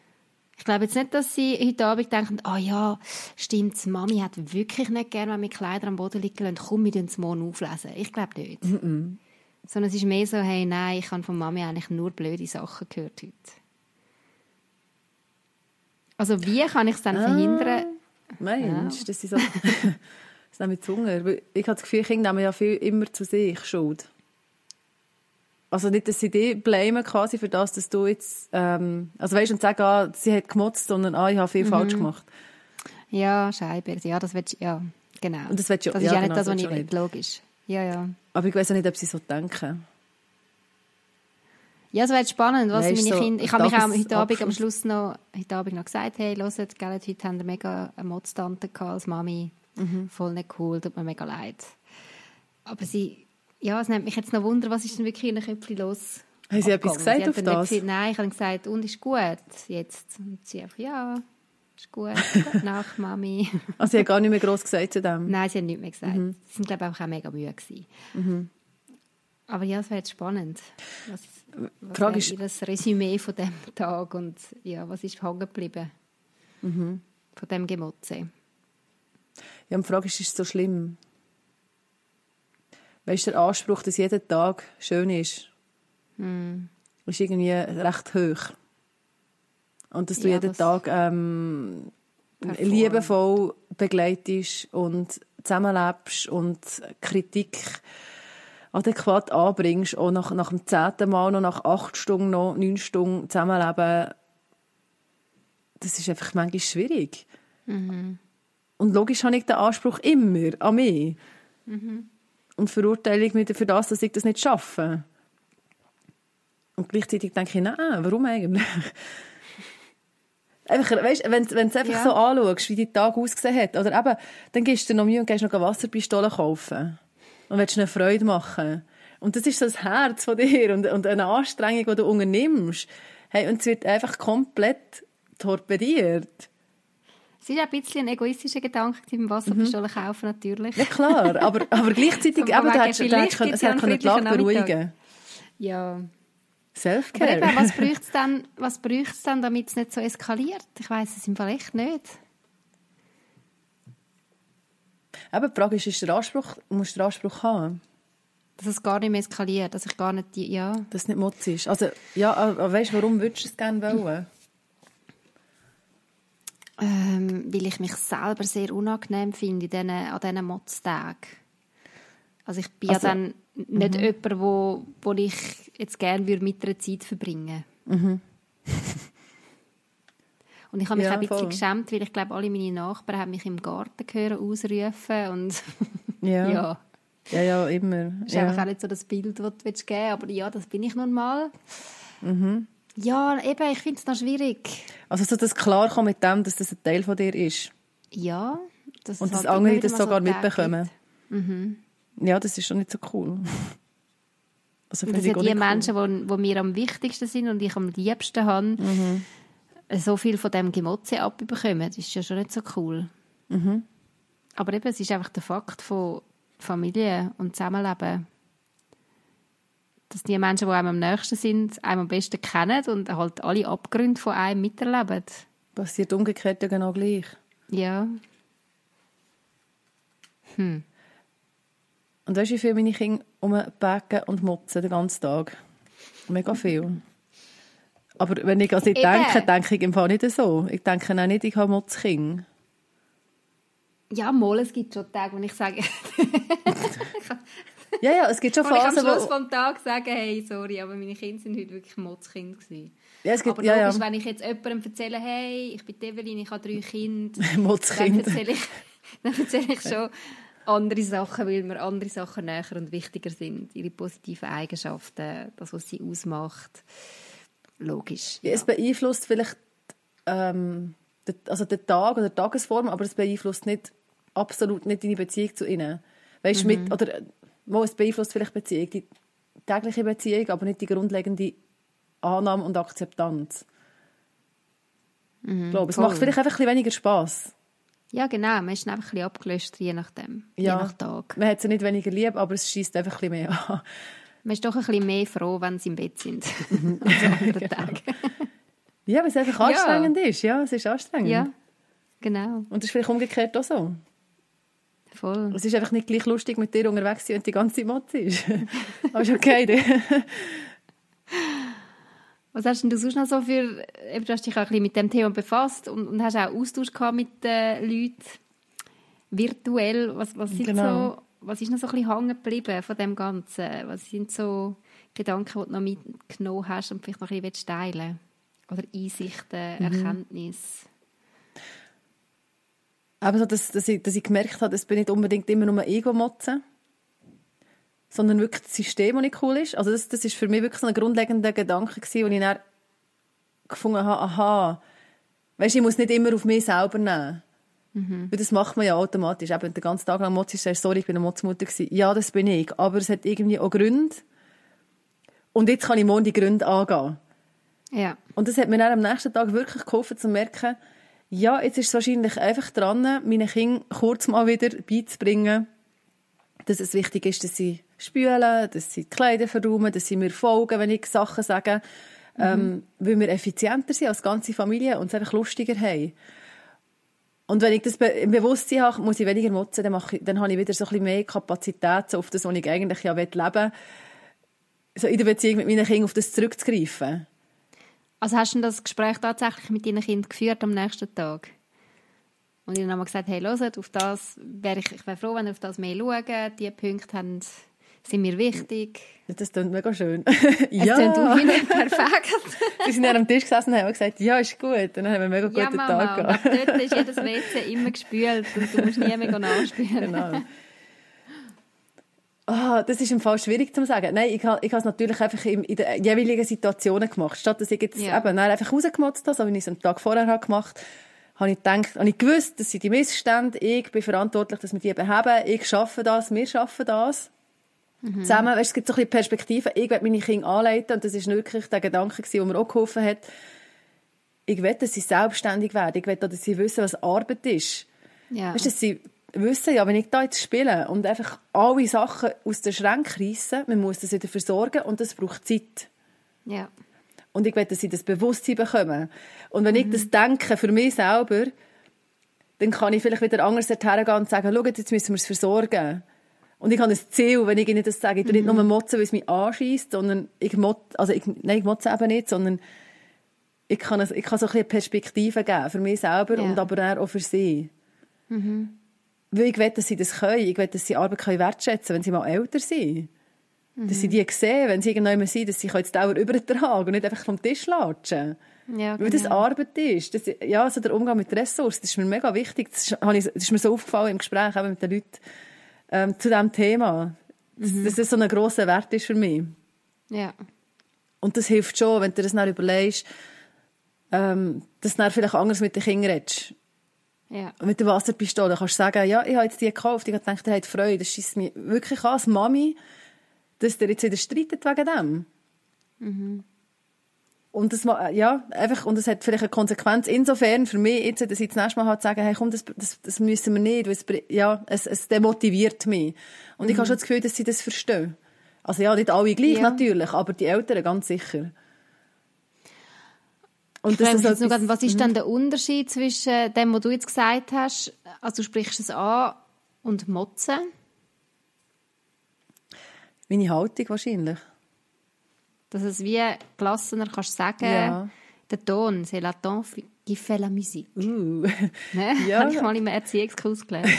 Ich glaube jetzt nicht, dass sie heute Abend denken, ah oh ja, stimmt, Mami hat wirklich nicht gerne, wenn wir Kleider am Boden liegen lassen, komm, wir das morgen auflesen. Ich glaube nicht. Mhm. Sondern es ist mehr so, hey, nein, ich habe von Mami eigentlich nur blöde Sachen gehört heute. Also wie kann ich es dann ah, verhindern? Mensch, ja. das ist so... das ist mit Hunger. Ich habe das Gefühl, Kinder nehmen ja viel immer zu sich Schuld. Also nicht, dass sie dich blamen quasi für das, dass du jetzt, ähm, also weißt und sagen, ah, sie hat gemotzt, sondern ah, ich habe viel mhm. falsch gemacht. Ja, Scheibe, ja, das wird, ja, genau. Und das, wird das ist ja, ja genau, nicht das, was ich will, logisch. Ja, ja. Aber ich weiß auch nicht, ob sie so denken. Ja, es wird spannend, was weißt, meine so, Kinder... Ich habe mich auch heute Abend am Schluss noch, heute Abend noch gesagt, hey, hört, gell, heute haben wir mega eine Motztante als Mami. Mhm. Voll nicht cool, tut mir mega leid. Aber sie... Ja, es nimmt mich jetzt noch Wunder, was ist denn wirklich in den Köpfen los? Haben Sie etwas gesagt sie auf das? Gesagt, nein, ich habe gesagt, und ist gut jetzt? Und sie einfach, ja, ist gut, gute Nacht, Mami. Also sie hat gar nicht mehr groß gesagt zu dem? Nein, sie hat nichts mehr gesagt. Mhm. Sie sind, glaube ich, auch mega müde gewesen. Mhm. Aber ja, es wäre jetzt spannend. Was, was Frage ist das Resümee von dem Tag und ja, was ist hängen geblieben mhm. von dem Gemotze? Ja, und die Frage ist, ist es so schlimm? Weißt du, der Anspruch, dass jeder Tag schön ist, mm. ist irgendwie recht hoch. Und dass du ja, jeden das Tag ähm, liebevoll begleitest und zusammenlebst und Kritik adäquat anbringst, auch nach, nach dem zehnten Mal noch nach acht Stunden noch neun Stunden zusammenleben, das ist einfach manchmal schwierig. Mhm. Und logisch habe ich den Anspruch immer an mich. Mhm. Und verurteile ich mich für das, dass ich das nicht schaffe. Und gleichzeitig denke ich, nein, warum eigentlich? Einfach, weißt, wenn, wenn du es einfach ja. so anschaust, wie die Tag ausgesehen hat, oder eben, dann gehst du noch Mühe und gehst noch Wasserpistolen kaufen und willst eine Freude machen. Und das ist so das Herz von dir und, und eine Anstrengung, die du unternimmst. Hey, und es wird einfach komplett torpediert. Es ist ein bisschen ein egoistischer Gedanke beim Wasserpistolen mhm. kaufen, natürlich. Ja, klar. Aber, aber gleichzeitig, hättest, da hättest, es hat die Lage beruhigen Ja. Selfcare. Aber was bräuchte es dann, was bräuchte dann, damit es nicht so eskaliert? Ich weiß es im Fall echt nicht. Eben, die Frage ist, ist der Anspruch, musst du den Anspruch haben? Dass es gar nicht mehr eskaliert, dass ich gar nicht, die, ja. Dass es nicht Mutz ist. Also, ja, aber weißt du, warum würdest du es gerne wollen? Ähm, weil ich mich selber sehr unangenehm finde diesen, an diesen Motztagen. Also ich bin also, ja dann nicht mhm. jemand, wo, wo ich jetzt gerne mit einer Zeit verbringen würde. Mhm. Und ich habe mich ja, auch ein bisschen voll. geschämt, weil ich glaube, alle meine Nachbarn haben mich im Garten gehört ausrufen und ja. ja. Ja, ja, immer. Das ist ja. einfach auch nicht so das Bild, das du geben willst, aber ja, das bin ich nun mal. Mhm. Ja, eben, ich finde es noch schwierig. Also so das klar mit dem, dass das ein Teil von dir ist? Ja. Dass Und dass halt andere das sogar so mitbekommen? Mhm. Ja, das ist schon nicht so cool. Also das sind die Menschen, cool. die, die mir am wichtigsten sind und ich am liebsten habe, mhm. So viel von dem Gemotze abbekommen. Das ist ja schon nicht so cool. Mhm. Aber eben, es ist einfach der Fakt von Familie und Zusammenleben dass die Menschen, die einem am nächsten sind, einem am besten kennen und halt alle Abgründe von einem miterleben. Passiert umgekehrt ja genau gleich. Ja. Hm. Und weißt du, wie viel meine Kinder umbacken und motzen den ganzen Tag? Mega viel. Aber wenn ich an sie denke, denke ich im Fall nicht so. Ich denke auch nicht, ich habe Motzkind. Ja, mal, es gibt schon Tage, wo ich sage... Ja, ja, es gibt schon Phasen, wo... ich am Schluss vom Tag sagen, hey, sorry, aber meine Kinder sind heute wirklich Motzkinder gewesen. Ja, es gibt, aber ja, logisch, ja. wenn ich jetzt jemandem erzähle, hey, ich bin Evelyn, ich habe drei Kinder, Motzkind. dann erzähle ich, dann erzähle ich schon andere Sachen, weil mir andere Sachen näher und wichtiger sind. Ihre positiven Eigenschaften, das, was sie ausmacht. Logisch. Ja. Es beeinflusst vielleicht ähm, also den Tag oder die Tagesform, aber es beeinflusst nicht absolut nicht deine Beziehung zu ihnen. Weißt, mhm. mit, oder Mal, es beeinflusst vielleicht die Beziehung, die tägliche Beziehung, aber nicht die grundlegende Annahme und Akzeptanz. Mhm, ich glaube, es voll. macht vielleicht einfach ein bisschen weniger Spass. Ja, genau. Man ist einfach ein bisschen abgelöst, je nachdem. Ja, je nach Tag. Man hat sie nicht weniger lieb, aber es schießt einfach ein bisschen mehr an. Man ist doch ein bisschen mehr froh, wenn sie im Bett sind. als an anderen. Tagen. ja, weil es einfach anstrengend ja. ist. Ja, es ist anstrengend. Ja, genau. Und das ist vielleicht umgekehrt auch so. Voll. Es ist einfach nicht gleich lustig, mit dir unterwegs zu sein, wenn die ganze Motze ist. Aber ist okay. Was hast denn du sonst noch so für, du hast dich auch ein bisschen mit dem Thema befasst und, und hast auch Austausch gehabt mit den Leuten virtuell. Was, was, sind genau. so, was ist noch so ein bisschen hängen geblieben von dem Ganzen? Was sind so Gedanken, die du noch mitgenommen hast und vielleicht noch ein bisschen teilen Oder Einsichten, mhm. Erkenntnisse? Aber so, dass, dass, ich, dass ich gemerkt habe, dass bin nicht unbedingt immer nur Ego-Motzen sondern wirklich das System, das nicht cool ist. Also das, das ist für mich wirklich so ein grundlegender Gedanke gewesen, wo ich dann gefunden habe, aha, weißt, ich muss nicht immer auf mich selber nehmen. Mhm. Weil das macht man ja automatisch. Eben, wenn den ganzen Tag lang Motz ist, sagst sorry, ich bin eine Motzmutter gewesen. Ja, das bin ich. Aber es hat irgendwie auch Gründe. Und jetzt kann ich morgen die Gründe angehen. Ja. Und das hat mir dann am nächsten Tag wirklich geholfen, zu merken, ja, jetzt ist es wahrscheinlich einfach dran, meinen Kindern kurz mal wieder beizubringen, dass es wichtig ist, dass sie spülen, dass sie die Kleider verräumen, dass sie mir folgen, wenn ich Sachen sage, mhm. ähm, weil wir effizienter sind als ganze Familie und es einfach lustiger haben. Und wenn ich das im Bewusstsein habe, muss ich weniger motzen, dann, mache dann habe ich wieder so ein bisschen mehr Kapazität, so auf das, was ich eigentlich ja leben will, so in der Beziehung mit meinen Kindern auf das zurückzugreifen. Also hast du das Gespräch tatsächlich mit deinen Kindern geführt am nächsten Tag? Und ich habe dann gesagt, hey, hört, auf das wäre ich, ich wäre froh, wenn ihr auf das mehr schaut. Diese Punkte haben, sind mir wichtig. Das klingt mega schön. ja. Es klingt nicht perfekt. wir sind ja am Tisch gesessen und haben gesagt, ja, ist gut. Und dann haben wir einen mega guten ja, Mama, Tag gehabt. dort ist jedes WC immer gespült und du musst nie mehr nachspülen. Genau. Oh, das ist im Fall schwierig zu sagen. Nein, ich habe, ich habe es natürlich einfach in, in den jeweiligen Situationen gemacht. Statt dass ich jetzt ja. eben einfach rausgemotzt habe, so wie ich es am Tag vorher habe gemacht habe, habe ich gedacht, habe ich gewusst, das sind die Missstände, ich bin verantwortlich, dass wir die beheben, ich schaffe das, wir schaffen das. Mhm. Zusammen, weißt, es gibt so ein bisschen Perspektiven, ich werde meine Kinder anleiten und das ist wirklich der Gedanke der mir auch geholfen hat. Ich will, dass sie selbstständig werden, ich will, dass sie wissen, was Arbeit ist. Ja. Weißt, dass sie wissen, ja, wenn ich da jetzt spiele und einfach alle Sachen aus den Schränken reisse, man muss das wieder versorgen und das braucht Zeit. Ja. Und ich will, dass sie das Bewusstsein bekommen. Und wenn mhm. ich das denke für mich selber, dann kann ich vielleicht wieder anders hergehen und sagen, schau, jetzt müssen wir es versorgen. Und ich habe ein Ziel, wenn ich ihnen das sage. Ich tue mhm. nicht nur motzen, weil es mich anschießt, sondern ich motze, also ich, nein, ich motze eben nicht, sondern ich kann, ich kann so ein bisschen Perspektive geben für mich selber ja. und aber auch für sie. Mhm. Weil ich will, dass sie das können. Ich will, dass sie Arbeit wertschätzen können, wenn sie mal älter sind. Mhm. Dass sie die sehen, wenn sie irgendwann sind, dass sie die Dauer übertragen und nicht einfach vom Tisch latschen. Ja, genau. Weil das genau. Arbeit ist. Das, ja, also der Umgang mit Ressourcen, das ist mir mega wichtig. Das ist, das ist mir so aufgefallen im Gespräch eben mit den Leuten ähm, zu diesem Thema. Mhm. Dass das so ein grosser Wert ist für mich. Ja. Und das hilft schon, wenn du das dann überlegst, ähm, dass du dann vielleicht anders mit den Kindern redest. Ja. Mit der Wasserpistole kannst du sagen, ja, ich habe jetzt die gekauft, ich habe gedacht, ihr habt Freude. Das schießt mich wirklich an als Mami, dass der jetzt wieder streitet wegen dem. Mhm. Und das, ja, einfach, und das hat vielleicht eine Konsequenz insofern für mich jetzt, dass ich das nächste Mal halt sagen, hey, komm, das, das, das müssen wir nicht, weil es, ja, es, es demotiviert mich. Und mhm. ich habe schon das Gefühl, dass sie das verstehen. Also ja, nicht alle gleich ja. natürlich, aber die Eltern ganz sicher. Und das ist etwas, noch, was ist dann mhm. der Unterschied zwischen dem, was du jetzt gesagt hast, also du sprichst es an und motzen? Meine Haltung wahrscheinlich. Dass es wie gelassener kannst sagen, ja. der Ton, c'est la ton qui fait la musique. Uh. Ne? Ja. Habe ich mal im Erziehungskurs gelernt.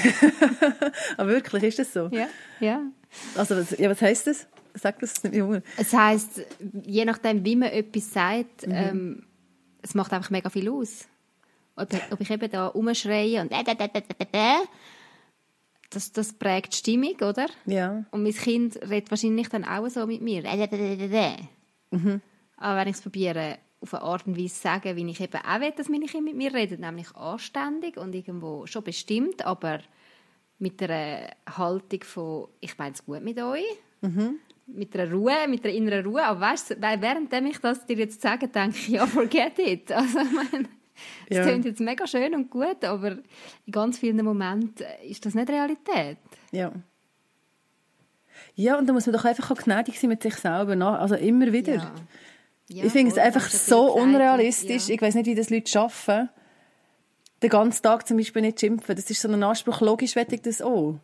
Aber wirklich, ist das so? Ja. ja. Also, was, ja, was heisst das? Sag das nicht mehr. Es heisst, je nachdem, wie man etwas sagt, mhm. ähm, es macht einfach mega viel aus. Ob, ob ich eben da rumschreie und das, das prägt die Stimmung, oder? Ja. Und mein Kind redet wahrscheinlich dann auch so mit mir. Mhm. Aber wenn ich es probiere, auf eine Art und Weise sagen, wie ich eben auch will, dass meine Kinder mit mir reden, nämlich anständig und irgendwo schon bestimmt, aber mit einer Haltung von, ich meine es gut mit euch, mhm. mit einer Ruhe, mit einer inneren Ruhe, aber weißt während ich das dir jetzt sage, denke ich, ja, forget it. Also, ich meine, es ja. klingt jetzt mega schön und gut, aber in ganz vielen Momenten ist das nicht Realität. Ja. Ja, und da muss man doch einfach auch gnädig sein mit sich selber. Also immer wieder. Ja. Ja, ich finde es einfach so unrealistisch. Ja. Ich weiß nicht, wie das Leute schaffen, den ganzen Tag zum Beispiel nicht schimpfen. Das ist so ein Anspruch. Logisch wette ich das auch.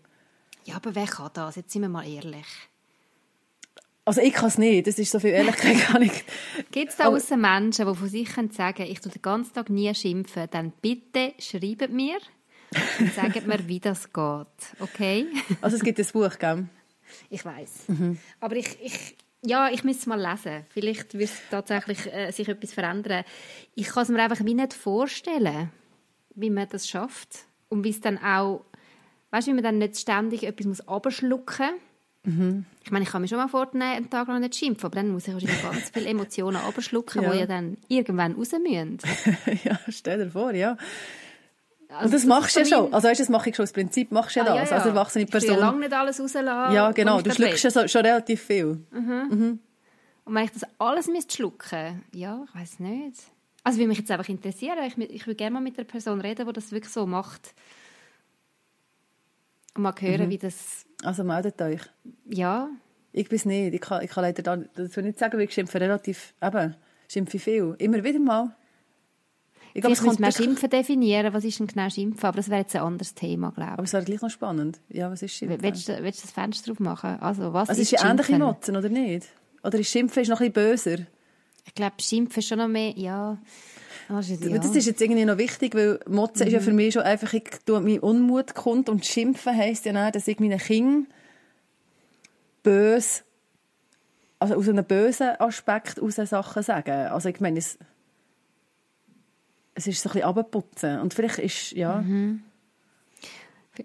Ja, aber wer kann das? Jetzt sind wir mal ehrlich. Also ich kann es nicht. Das ist so viel Ehrlichkeit gar nicht. Gibt es da außen Menschen, die von sich sagen können, ich tue den ganzen Tag nie schimpfen, dann bitte schreibt mir und sagt mir, wie das geht. Okay? Also es gibt ein Buch, gell? Ich weiß. Mhm. Aber ich, ich, ja, ich müsste es mal lesen. Vielleicht wird tatsächlich äh, sich etwas verändern. Ich kann es mir einfach wie nicht vorstellen, wie man das schafft. Und wie es dann auch, weißt du, wie man dann nicht ständig etwas muss abschlucken muss. Mhm. Ich meine, ich kann mir schon mal vornehmen, einen Tag lang nicht schimpfen, aber dann muss ich wahrscheinlich ganz viele Emotionen abschlucken, ja. die ja dann irgendwann raus müssen. ja, stell dir vor, ja. Also und das, das machst du ja schon. Also weißt, das mache ich schon. Das Prinzip machst du ja ah, das. Ja, ja. Als erwachsene Person. Ich ja lange nicht alles rauslassen. Ja, genau. Du schluckst ja schon relativ viel. Mhm. Mhm. Und wenn ich das alles müsste schlucken, ja, ich weiß nicht. Also würde mich jetzt einfach interessieren. Ich, ich würde gerne mal mit einer Person reden, die das wirklich so macht. Und mal hören, mhm. wie das... Also meldet euch. Ja. Ich bin es nicht. Ich kann, ich kann leider dazu nicht sagen, wie ich schimpfe relativ... Eben, schimpfe viel. Immer wieder mal. Ich glaube, Vielleicht müssen Schimpfen definieren. Was ist denn genau Schimpfen? Aber das wäre jetzt ein anderes Thema, glaube ich. Aber es wäre gleich noch spannend. Ja, was ist Schimpfen? Willst du, willst du das Fenster drauf machen? Also, was also ist, ist ja ähnlich Motzen, oder nicht? Oder ist Schimpfen ist noch ein bisschen böser? Ich glaube, Schimpfen ist schon noch mehr, ja... Also, ja. Das ist jetzt irgendwie noch wichtig, weil Motzen mhm. ist ja für mich schon einfach, ich tue meinen Unmut kund und Schimpfen heisst ja nicht, dass ich meinen Kindern böse, also aus einem bösen Aspekt aus Sachen sage. Also ich meine, es, es ist so ein bisschen abputzen und vielleicht ist, ja... Mhm.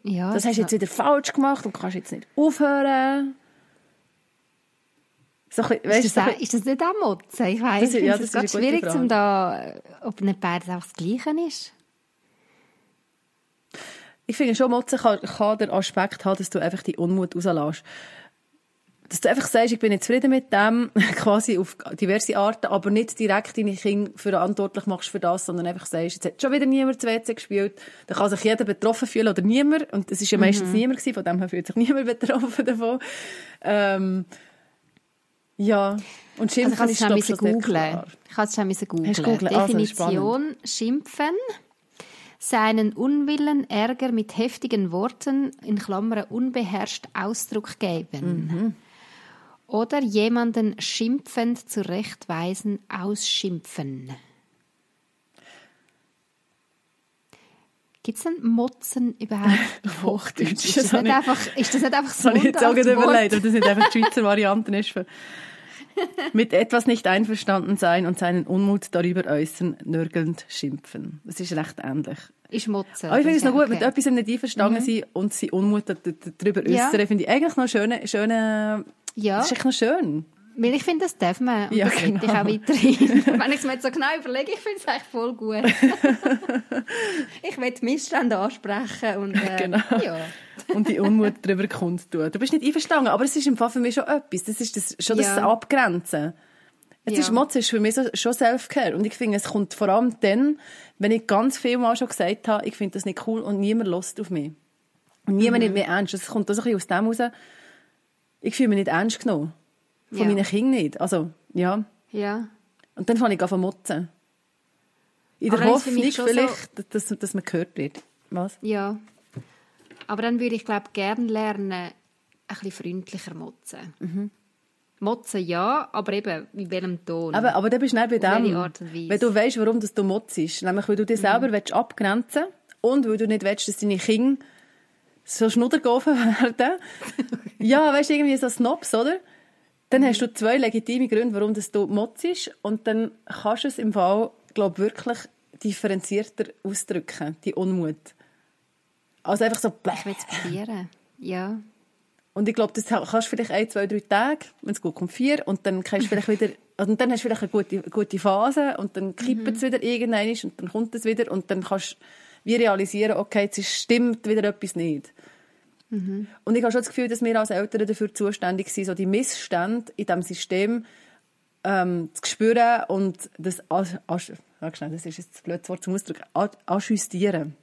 Ja, das hast du jetzt wieder falsch gemacht und kannst jetzt nicht aufhören. So bisschen, weißt, ist, das, so ist das nicht auch Motzen? Ich weiss, das, ja, das, ist schwierig, um da, ob nicht beides einfach das Gleiche ist. Ich finde schon, Motzen kann, kann den Aspekt haben, dass du einfach die Unmut rauslässt. Dass du einfach sagst, ich bin nicht zufrieden mit dem, quasi auf diverse Arten, aber nicht direkt deine Kinder verantwortlich machst für das, sondern einfach sagst, jetzt hat schon wieder niemand das WC gespielt, dann kann sich jeder betroffen fühlen oder niemand, und es ist ja meistens mhm. niemand gewesen, von dem her fühlt sich niemand betroffen davon. Ähm, ja, und Schimpfen also ich ist doch schon googlen. Ich es schon googlen. Definition also, Schimpfen. Seinen Unwillen, Ärger mit heftigen Worten, in Klammern unbeherrscht Ausdruck geben. Mhm. Oder jemanden schimpfend zurechtweisen, ausschimpfen. Gibt es denn Motzen überhaupt in Hochdeutsch? Ist das, nicht einfach, ist das nicht einfach so Ich jetzt auch überlegt, ob das nicht einfach die Schweizer Variante ist. Für mit etwas nicht einverstanden sein und seinen Unmut darüber äußern, nörgelnd schimpfen. Das ist recht ähnlich. Ist Motzen. Aber ich finde es noch gut, okay. mit etwas nicht einverstanden mhm. sein und seinen Unmut darüber äußern, ja. finde ich eigentlich noch schön, schöne, ja. das ist echt noch schön. Weil ich finde, das darf man. Und ja, das genau. ich auch weiterhin. Wenn ich es mir jetzt so genau überlege, ich finde es eigentlich voll gut. ich will die Missstände ansprechen und, äh, genau. ja. und die Unmut darüber kundtun. Du bist nicht einverstanden, aber es ist im Fall für mich schon etwas. Das ist das, schon das Abgrenzen. Jetzt ja. ist Motze ist für mich so, schon Selfcare. Und ich finde, es kommt vor allem dann, wenn ich ganz viel Mal schon gesagt habe, ich finde das nicht cool und niemand lässt auf mich. Und niemand mhm. nimmt mich ernst. Es kommt auch so ein bisschen aus dem raus, ich fühle mich nicht ernst genommen. Von ja. meinen Kindern nicht. Also, ja. Ja. Und dann fange ich an zu motzen. In der Hoffnung vielleicht, so... dass, dass man gehört wird. Was? Ja. Aber dann würde ich, glaube gerne lernen, ein bisschen freundlicher motzen. Mhm. Motzen ja, aber eben in welchem Ton. Aber, aber dann bist du nicht bei dem, wenn du weißt, warum du motzt. Nämlich, weil du dich selber mhm. willst abgrenzen und weil du nicht willst, dass deine Kinder so schnuddergaufen werden. ja, weißt du, irgendwie so Snobs, oder? Dann hast du zwei legitime Gründe, warum das du motzt und dann kannst du es im Fall, glaube wirklich differenzierter ausdrücken, die Unmut. Also einfach so... Ich will es probieren, ja. Und ich glaube, das kannst du vielleicht ein, zwei, drei Tage, wenn es gut kommt, vier, und dann kannst du vielleicht wieder, und dann hast du vielleicht eine gute, gute Phase, und dann kippt es mhm. wieder irgendwann, und dann kommt es wieder, und dann kannst du wie realisieren, okay, jetzt stimmt wieder etwas nicht. Mhm. Und ich habe schon das Gefühl, dass wir als Eltern dafür zuständig sind, so die Missstände in diesem System ähm, zu spüren und das, as, as, schnell, das ist jetzt ein blödes Wort zum Ausdruck, ajustieren.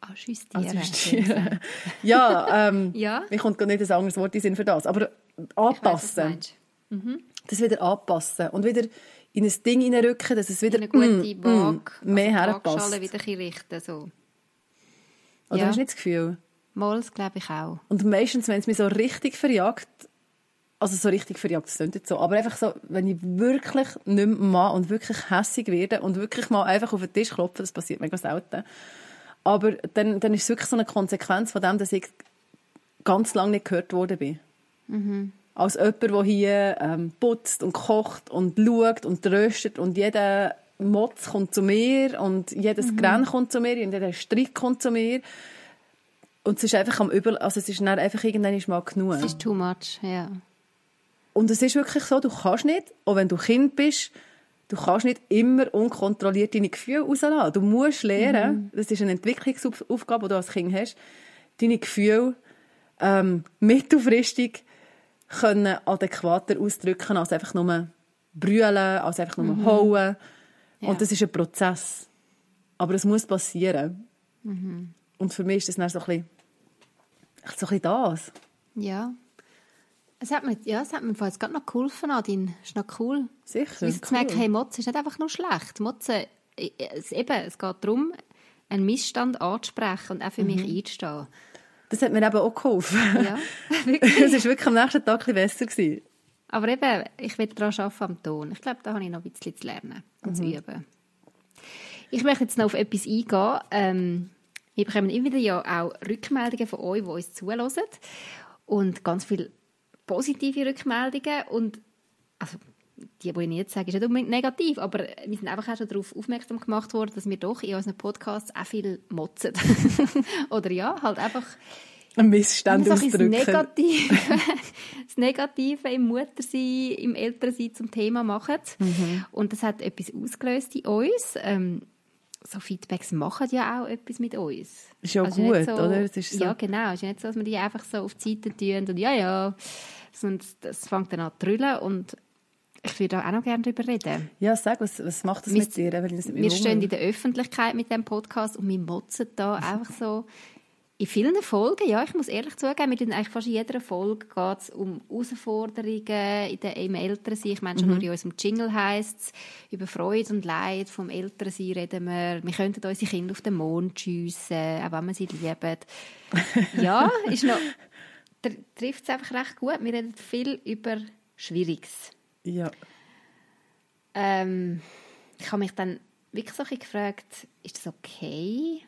Ajustieren. ja, ähm, ja, mir kommt gar nicht ein anderes Wort in Sinn für das, aber anpassen. Weiss, mhm. Das wieder anpassen und wieder in ein Ding hineinrücken, dass es wieder eine gute mm, Waage, mm, mehr also herpasst. wieder richten, so. Oder Ja. hast du nicht das Gefühl? Mal, das glaube ich auch. Und meistens, wenn es mich so richtig verjagt, also so richtig verjagt, das klingt jetzt so, aber einfach so, wenn ich wirklich nicht mehr mag und wirklich hässig werde und wirklich mal einfach auf den Tisch klopfe, das passiert mega selten. Aber dann, dann ist es wirklich so eine Konsequenz von dem, dass ich ganz lange nicht gehört worden bin. Als jemand, der hier ähm, putzt und kocht und schaut und tröstet und jeder Motz kommt zu mir und jedes Grenn kommt zu mir und jeder Streit kommt zu mir. Und es ist einfach am Über... Also es ist dann einfach irgendwann mal genug. Es ist too much, ja. Und es ist wirklich so, du kannst nicht, auch wenn du Kind bist, du kannst nicht immer unkontrolliert deine Gefühle rauslassen. Du musst lernen, das ist eine Entwicklungsaufgabe, die du als Kind hast, deine Gefühle ähm, mittelfristig können adäquater ausdrücken, als einfach nur brüllen, als einfach nur hauen. Ja. Und das ist ein Prozess. Aber es muss passieren. Und für mich ist das dann so ein bisschen, so ein bisschen das. Ja. Es hat mir, ja, es hat mir jetzt gerade noch geholfen, Nadine. Ist noch cool. Sicher. Wie zu merken, hey, Motze ist nicht einfach nur schlecht. Motze, äh, es, eben, es geht darum, einen Missstand anzusprechen und auch für mich einzustehen. Das hat mir eben auch geholfen. Ja, wirklich. Es war wirklich am nächsten Tag ein bisschen besser. Gewesen. Aber eben, ich will daran arbeiten am Ton. Ich glaube, da habe ich noch ein bisschen zu lernen zu üben. Ich möchte jetzt noch auf etwas eingehen. Ähm, wir bekommen immer wieder ja auch Rückmeldungen von euch, die uns zuhören. Und ganz viele positive Rückmeldungen. Und also, die, die ich jetzt sage, ist nicht unbedingt negativ, aber wir sind einfach auch schon darauf aufmerksam gemacht worden, dass wir doch in unseren Podcasts auch viel motzen. Oder ja, halt einfach Bisschen ausdrücken. das Negative, das Negative im Muttersein, im Elternsein zum Thema machen. Mhm. Und das hat etwas ausgelöst in uns. Ähm, so Feedbacks machen ja auch etwas mit uns. Ist ja Also gut, so, oder? Ist so- Ja, genau. Es ist nicht so, dass wir die einfach so auf die Seite tun und ja, ja. Sondern das fängt dann an zu drüllen und ich würde da auch noch gerne darüber reden. Ja, sag, was, was macht das Wir- mit dir? Wir stehen in der Öffentlichkeit mit dem Podcast und wir motzen da einfach so in vielen Folgen, ja, ich muss ehrlich zugeben, mit eigentlich fast in jeder Folge geht es um Herausforderungen in der, im Elternsein. Ich meine, schon nur in unserem Jingle heisst es, über Freude und Leid vom Elternsein reden wir. Wir könnten unsere Kinder auf den Mond schiessen, auch wenn wir sie lieben. ja, ist noch, tr- trifft es einfach recht gut. Wir reden viel über Schwieriges. Ja. Ähm, ich habe mich dann wirklich so ein bisschen gefragt, ist das okay?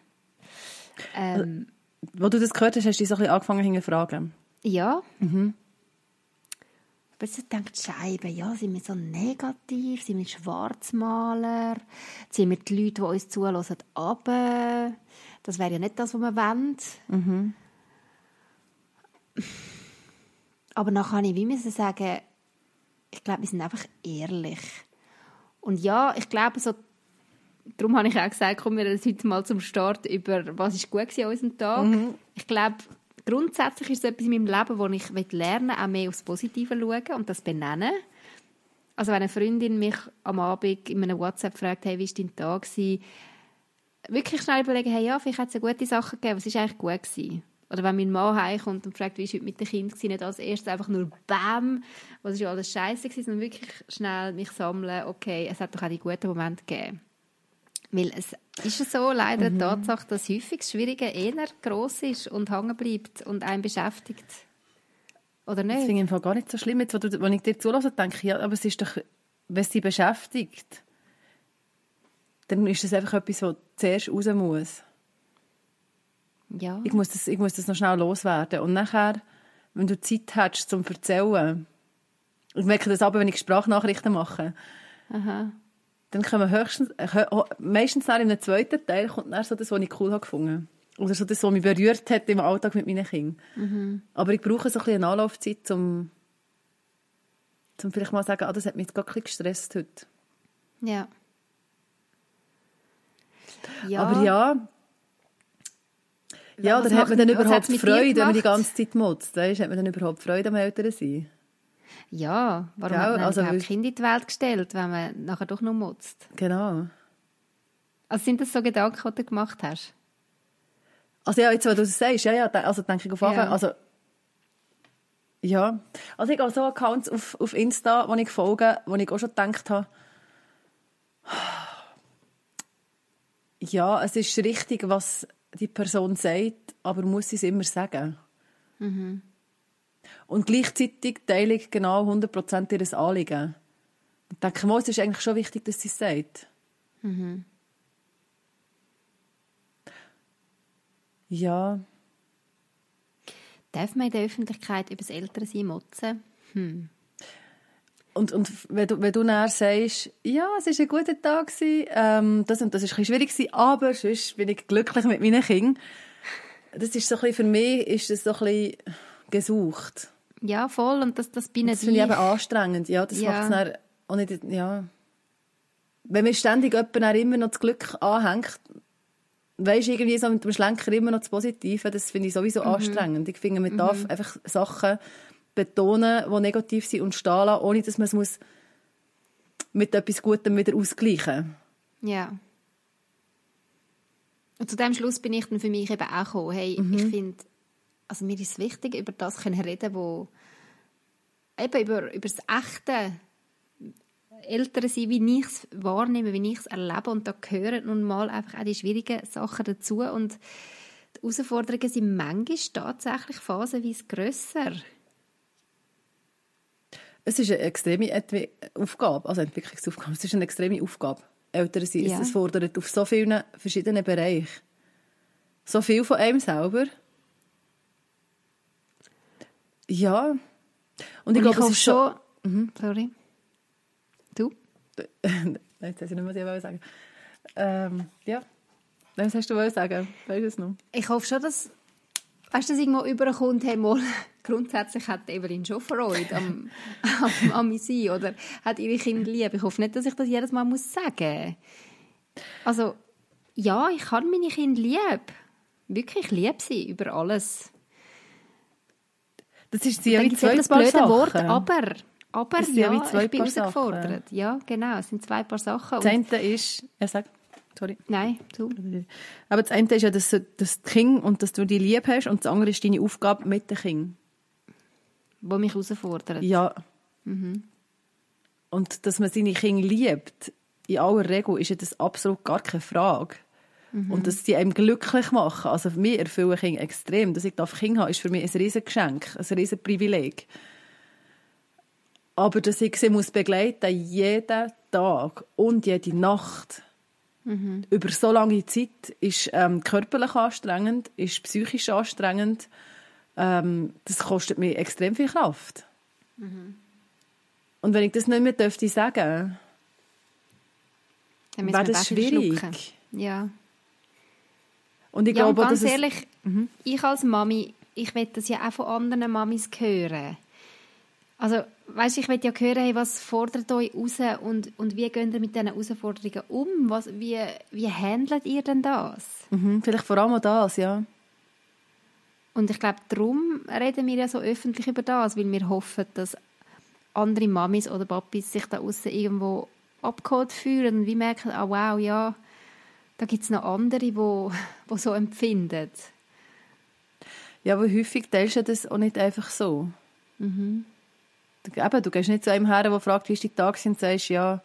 Ähm, Wo du das gehört hast, hast du dich so ein bisschen angefangen hinterfragen. ja. Aber jetzt denkt Scheibe, ja, sind wir so negativ, sind wir Schwarzmaler, sind wir die Leute, die uns zuhören, aber das wäre ja nicht das, was wir wollen. Aber nachher kann ich wie müssen sagen, ich glaube, wir sind einfach ehrlich. Und ja, ich glaube, so, darum habe ich auch gesagt, kommen wir heute mal zum Start über, was ist gut an unserem Tag. Ich glaube, grundsätzlich ist es etwas in meinem Leben, wo ich lernen will, auch mehr aufs Positive schauen und das benennen. Also wenn eine Freundin mich am Abend in einem WhatsApp fragt, hey, wie war dein Tag? gewesen? Wirklich schnell überlegen, hey, ja, vielleicht hat es gute Sachen gegeben, was war eigentlich gut? Gewesen? Oder wenn mein Mann heimkommt und fragt, wie war heute mit dem Kind, gewesen, nicht als erstes einfach nur Bam, was ist ja alles scheiße gewesen, sondern wirklich schnell mich sammeln, okay, es hat doch auch die guten Momente gegeben. Weil es ist so leider eine Tatsache, dass häufig das Schwierige eher gross ist und hängen bleibt und einen beschäftigt. Oder Das nicht? finde ich im Fall gar nicht so schlimm. Jetzt, wenn ich dir zulasse, denke ich, ja, aber es ist doch, wenn es dich beschäftigt, dann ist das einfach etwas, was zuerst raus muss. Ja. Ich muss das, ich muss das noch schnell loswerden. Und nachher, wenn du Zeit hast zum Erzählen, ich merke das aber, wenn ich Sprachnachrichten mache, Aha. Dann kommen höchstens, äh, hö- meistens in einem zweiten Teil kommt dann so das, was ich cool habe gefunden Oder so das, was mich berührt hat im Alltag mit meinen Kindern. Aber ich brauche so ein bisschen Anlaufzeit, um, um vielleicht mal zu sagen, ah, das hat mich jetzt gerade ein bisschen gestresst heute. Ja. ja. Aber ja, ja, oder hat man dann überhaupt Freude, wenn man die ganze Zeit mutzt? Hat man dann überhaupt Freude am Eltern sein? Ja, warum Ja, hat man also überhaupt weil- Kind in die Welt gestellt, wenn man nachher doch noch mutzt? Genau. Also sind das so Gedanken, die du gemacht hast? Also ja, jetzt, wenn du das sagst, ja, ja, also denke ich auf Anfang, Ja. also ja, also ich habe so Accounts auf, auf Insta, wo ich folge, wo ich auch schon gedacht habe, ja, es ist richtig, was, die Person sagt, aber muss sie es immer sagen. Und gleichzeitig teile ich genau 100% ihres Anliegen. Und denke, mal, es ist eigentlich schon wichtig, dass sie es sagt. Ja, Darf man in der Öffentlichkeit über das Elternsein motzen? Und, und wenn, du, wenn du nachher sagst, ja, es war ein guter Tag, gewesen, ähm, das und das war ein schwierig, gewesen, aber sonst bin ich glücklich mit meinen Kindern. Das ist so ein bisschen, für mich ist das so ein bisschen gesucht. Ja, voll. Und das, das bin Das finde ich eben anstrengend. Ja, das Ja. macht es auch nicht, ja. Wenn mir ständig jemand immer noch das Glück anhängt, weisst du, irgendwie so mit dem Schlenker immer noch das Positive, das finde ich Mhm. sowieso anstrengend. Ich finde, man darf einfach Sachen betonen, die negativ sind und stehen lassen, ohne dass man es muss mit etwas Gutem wieder ausgleichen Ja. Und zu dem Schluss bin ich dann für mich eben auch gekommen. Hey, ich finde, also mir ist es wichtig, über das können reden, wo eben über, über das echte Ältere sein, wie ich es wahrnehme, wie ich es erlebe. Und da gehören nun mal einfach auch die schwierigen Sachen dazu. Und die Herausforderungen sind manchmal tatsächlich phasenweise grösser. Es ist eine extreme Aufgabe, also Entwicklungsaufgabe. Es ist eine extreme Aufgabe. Eltern sein. Ja. Es fordert auf so vielen verschiedenen Bereichen. So viel von einem selber. Ja. Und ich Und glaube, es hoffe ist schon... schon... Sorry. Du? Nein, jetzt weiß ich nicht, was ich sagen ähm, Ja. Nein, Was hast du wollen sagen? Weißt du es noch? Ich hoffe schon, dass, weißt du, dass irgendwo überkommt, hey, mal, grundsätzlich hat Evelyn schon Freude am, am, am sein oder hat ihre Kinder lieb. Ich hoffe nicht, dass ich das jedes Mal muss sagen Also, ja, ich habe meine Kinder lieb. Wirklich, ich liebe sie über alles. Das ist Dann wie zwei Paar blöde Sachen. Wort, aber. Aber Das ja ja, zwei ich bin herausgefordert. Ja, genau, es sind zwei Paar Sachen. Das eine ist... Ja, sag. Sorry. nein, du. Aber das eine ist ja, dass du das Kind und dass du die lieb hast und das andere ist deine Aufgabe mit dem Kind. Wo mich herausfordert. Ja. Und dass man seine Kinder liebt, in aller Regel ist ja das absolut gar keine Frage. Und dass sie einem glücklich machen. Also für mich erfüllen Kinder extrem. Dass ich Kinder habe, ist für mich ein riesen Geschenk, ein riesen Privileg. Aber dass ich sie muss begleiten jeden Tag und jede Nacht über so lange Zeit ist ähm, körperlich anstrengend, ist psychisch anstrengend. Ähm, das kostet mir extrem viel Kraft. Und wenn ich das nicht mehr dürfte sagen, Dann wäre das schwierig. Ja. Und ich ja, glaube, ganz ehrlich, ich als Mami, ich will das ja auch von anderen Mamis hören. Also, weißt, ich will ja hören, hey, was fordert euch raus und, und wie geht ihr mit diesen Herausforderungen um? Was, wie, wie handelt ihr denn das? Mhm, vielleicht vor allem das, ja. Und ich glaube, darum reden wir ja so öffentlich über das, weil wir hoffen, dass andere Mamis oder Papis sich da außen irgendwo abgeholt fühlen und wie merken, ah wow, ja, da gibt es noch andere, die wo, wo so empfinden. Ja, aber häufig teilst du das auch nicht einfach so. Du, eben, du gehst nicht zu einem her, der fragt, wie ist die Tag und sagst, ja,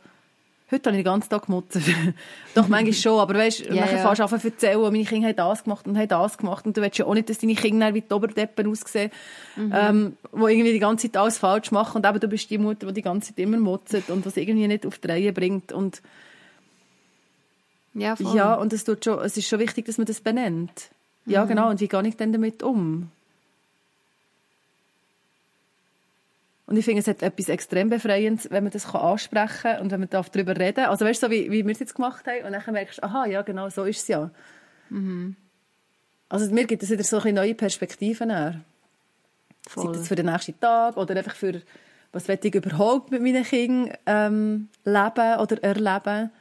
heute habe ich den ganzen Tag gemutzert. Doch, manchmal schon, aber weißt, Ja, nachher ja. fährst du an zu erzählen, meine Kinder haben das gemacht und haben das gemacht und du willst ja auch nicht, dass deine Kinder wie die Oberdeppen aussehen, ähm, die irgendwie die ganze Zeit alles falsch machen und eben du bist die Mutter, die die ganze Zeit immer mutzt und was irgendwie nicht auf die Reihe bringt und Ja, voll. Ja, und es, tut schon, es ist schon wichtig, dass man das benennt. Ja, genau. Und wie gehe ich denn damit um? Und ich finde, es hat etwas extrem Befreiendes, wenn man das kann ansprechen kann und wenn man darf darüber reden darf. Also weißt du, so wie, wie wir es jetzt gemacht haben und dann merkst du, aha, ja, genau, so ist es ja. Also mir gibt es wieder so neue Perspektiven her. Sei das für den nächsten Tag oder einfach für, was will ich überhaupt mit meinen Kindern ähm, leben oder erleben.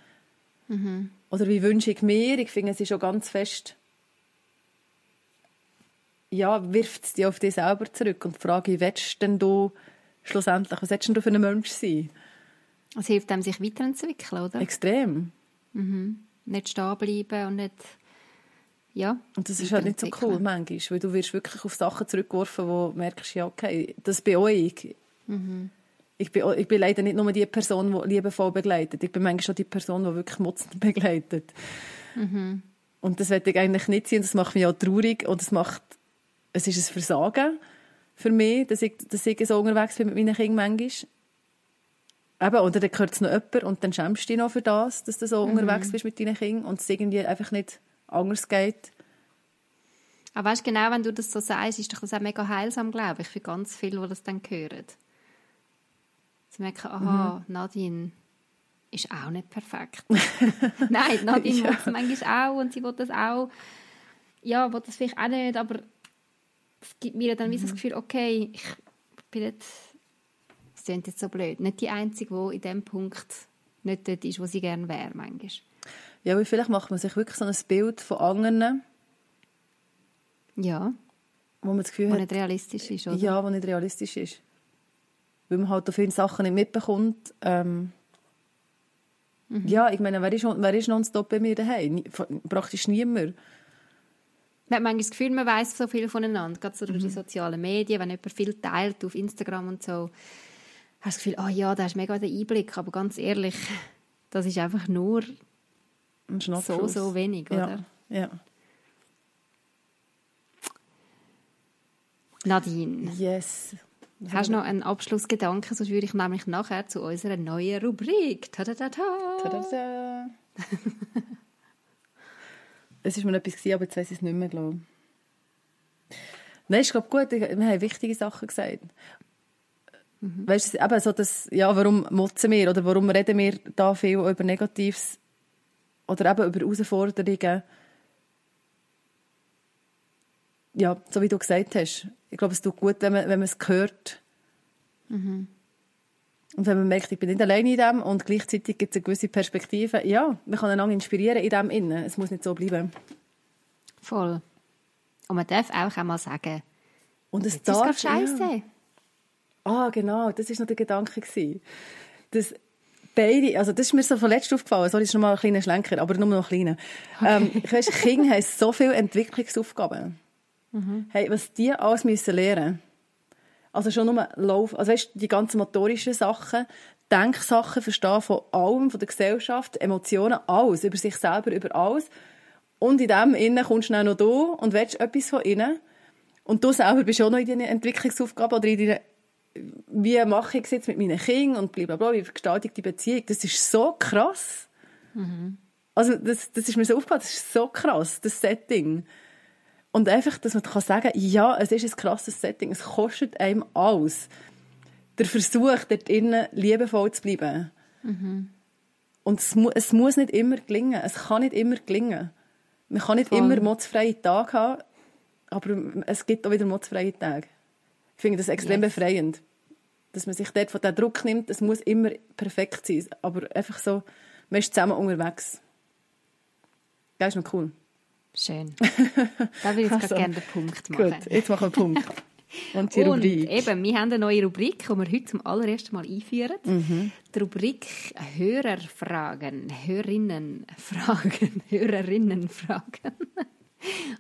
Oder wie wünsche ich mir? Ich finde, es ist schon ganz fest, ja, wirft es dich auf dich selber zurück und die Frage, wie willst denn du schlussendlich, was willst denn du für ein Mensch sein? Es hilft einem, sich weiterzuentwickeln, oder? Extrem. Nicht stehen bleiben und nicht... Ja. Und das ist halt nicht so cool weiterentwickeln. manchmal, weil du wirst wirklich auf Sachen zurückgeworfen, wo du merkst, ja, okay, das bin ich. Ich, bin, ich bin leider nicht nur die Person, die liebevoll begleitet. Ich bin manchmal schon die Person, die wirklich mutzend begleitet. Und Und das werde ich eigentlich nicht sein. Das macht mich auch traurig und es macht, es ist ein Versagen für mich, dass ich, dass ich so unterwegs bin mit meinen Kindern manchmal. Eben, oder dann gehört es noch jemand und dann schämst du dich noch für das, dass du so mhm. unterwegs bist mit deinen Kindern und es irgendwie einfach nicht anders geht. Aber weißt genau, wenn du das so sagst, ist doch das auch mega heilsam, glaube ich, für ganz viele, die das dann hören. Sie merken, aha, mhm. Nadine ist auch nicht perfekt. Nein, Nadine ja. will es manchmal auch und sie will das auch. Ja, will das vielleicht auch nicht, aber es gibt mir dann mhm. das. Gefühl, okay, ich bin jetzt, es klingt jetzt so blöd, nicht die Einzige, die in dem Punkt nicht dort ist, wo sie gerne wäre, manchmal. Ja, aber vielleicht macht man sich wirklich so ein Bild von anderen. Ja. Wo man das Gefühl wo hat... nicht realistisch ist, oder? Ja, wo nicht realistisch ist. Weil man halt auch viele Sachen nicht mitbekommt. Ähm, mhm. Ja, ich meine, wer ist, wer ist nonstop bei mir daheim? Praktisch niemand. Man hat manchmal das Gefühl, man weiß so viel voneinander, gerade so durch mhm. die sozialen Medien, wenn jemand viel teilt auf Instagram und so, hast du das Gefühl, oh ja, da ist mega der Einblick, aber ganz ehrlich, das ist einfach nur so, so wenig, oder? Ja, ja. Nadine. Yes. Hast du noch einen Abschlussgedanken? Sonst würde ich nämlich nachher zu unserer neuen Rubrik. Tadadada. Tadada. es war mir etwas, aber jetzt weiß ich es nicht mehr, glaube Nein, ich glaube gut, wir haben wichtige Sachen gesagt. Mhm. Weißt du, eben so das, ja, warum motzen wir oder warum reden wir da viel über Negatives oder eben über Herausforderungen? Ja, so wie du gesagt hast. Ich glaube, es tut gut, wenn man, wenn man es hört. Mhm. Und wenn man merkt, ich bin nicht alleine in dem und gleichzeitig gibt es eine gewisse Perspektive, ja, man kann einander inspirieren in dem Innen. Es muss nicht so bleiben. Voll. Und man darf auch einmal sagen, und es darf ist scheiße. Ja. Ah, genau, das war noch der Gedanke. Dass beide, also das ist mir so von letztem aufgefallen, sorry, das ist noch mal ein kleiner Schlenker, aber nur noch ein kleiner. Okay. Ähm, weiss, Kinder haben so viele Entwicklungsaufgaben. Mhm. Hey, was die alles müssen lernen müssen. Also schon nur Lauf, also weißt, die ganzen motorischen Sachen, Denksachen, Verstehen von allem, von der Gesellschaft, Emotionen, alles, über sich selber, über alles. Und in dem Innen kommst du dann noch du und willst etwas von innen. Und du selber bist auch noch in deiner Entwicklungsaufgabe oder in deiner, wie mache ich es jetzt mit meinen Kindern und blablabla, wie gestalte ich die Beziehung. Das ist so krass. Mhm. Also das, das ist mir so aufgefallen, das ist so krass, das Setting. Und einfach, dass man sagen kann, ja, es ist ein krasses Setting, es kostet einem alles. Der Versuch, dort innen liebevoll zu bleiben. Mhm. Und es, mu es, muss nicht immer gelingen. Es kann nicht immer gelingen. Man kann nicht Voll. immer motzfreie Tage haben, aber es gibt auch wieder motzfreie Tage. Ich finde das extrem yes. befreiend. Dass man sich dort von diesem Druck nimmt, es muss immer perfekt sein. Aber einfach so, man ist zusammen unterwegs. Das ist noch cool. Schön. Da würde ich also, gerne den Punkt machen. Gut, jetzt machen wir einen Punkt. Und die Und Rubrik. eben, wir haben eine neue Rubrik, die wir heute zum allerersten Mal einführen. Mhm. Die Rubrik Hörerfragen, Hörerinnenfragen, Hörerinnenfragen.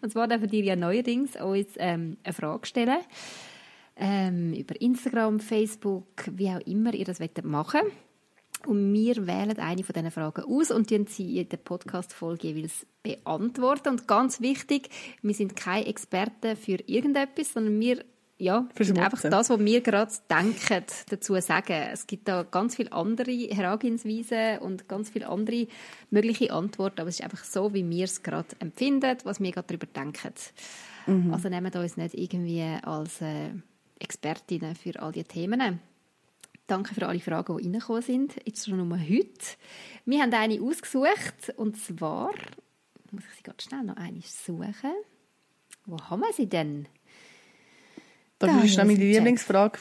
Und zwar dürfen dir ja neuerdings uns ähm, eine Frage stellen. Ähm, über Instagram, Facebook, wie auch immer ihr das machen wollt. Und wir wählen eine von diesen Fragen aus und die sie in der Podcast-Folge jeweils beantworten. Und ganz wichtig, wir sind keine Experten für irgendetwas, sondern wir ja, einfach das, was wir gerade denken, dazu sagen. Es gibt da ganz viele andere Herangehensweisen und ganz viele andere mögliche Antworten, aber es ist einfach so, wie wir es gerade empfinden, was wir gerade darüber denken. Mhm. Also nehmen wir uns nicht irgendwie als äh, Expertinnen für all diese Themen. Danke für alle Fragen, die reingekommen sind. Jetzt schon nur heute. Wir haben eine ausgesucht und zwar, muss ich sie ganz schnell noch eine suchen. Wo haben wir sie denn? Da ich meine Lieblingsfrage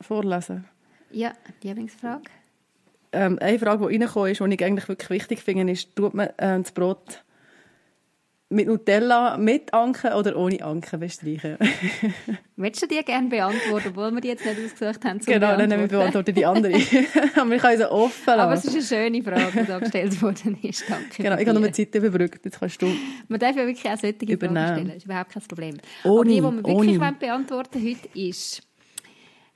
vorlesen? Ja, Lieblingsfrage. Ähm, eine Frage, die reingekommen ist, die ich eigentlich wirklich wichtig finde, ist, tut man äh, das Brot mit Nutella mit Anken oder ohne Anken bestreichen? Willst du die gerne beantworten, obwohl wir die jetzt nicht ausgesucht haben? Genau, dann wir beantworten die andere. Aber ich kann sie offen lassen. Aber es ist eine schöne Frage, die da gestellt worden ist. Danke. Genau, ich habe nur Zeit überbrückt. Jetzt kannst du. Man darf ja wirklich auch solche Übernehmen. Fragen stellen. Das ist überhaupt kein Problem. Ohne, Aber die, die wir wirklich ohne. beantworten heute ist,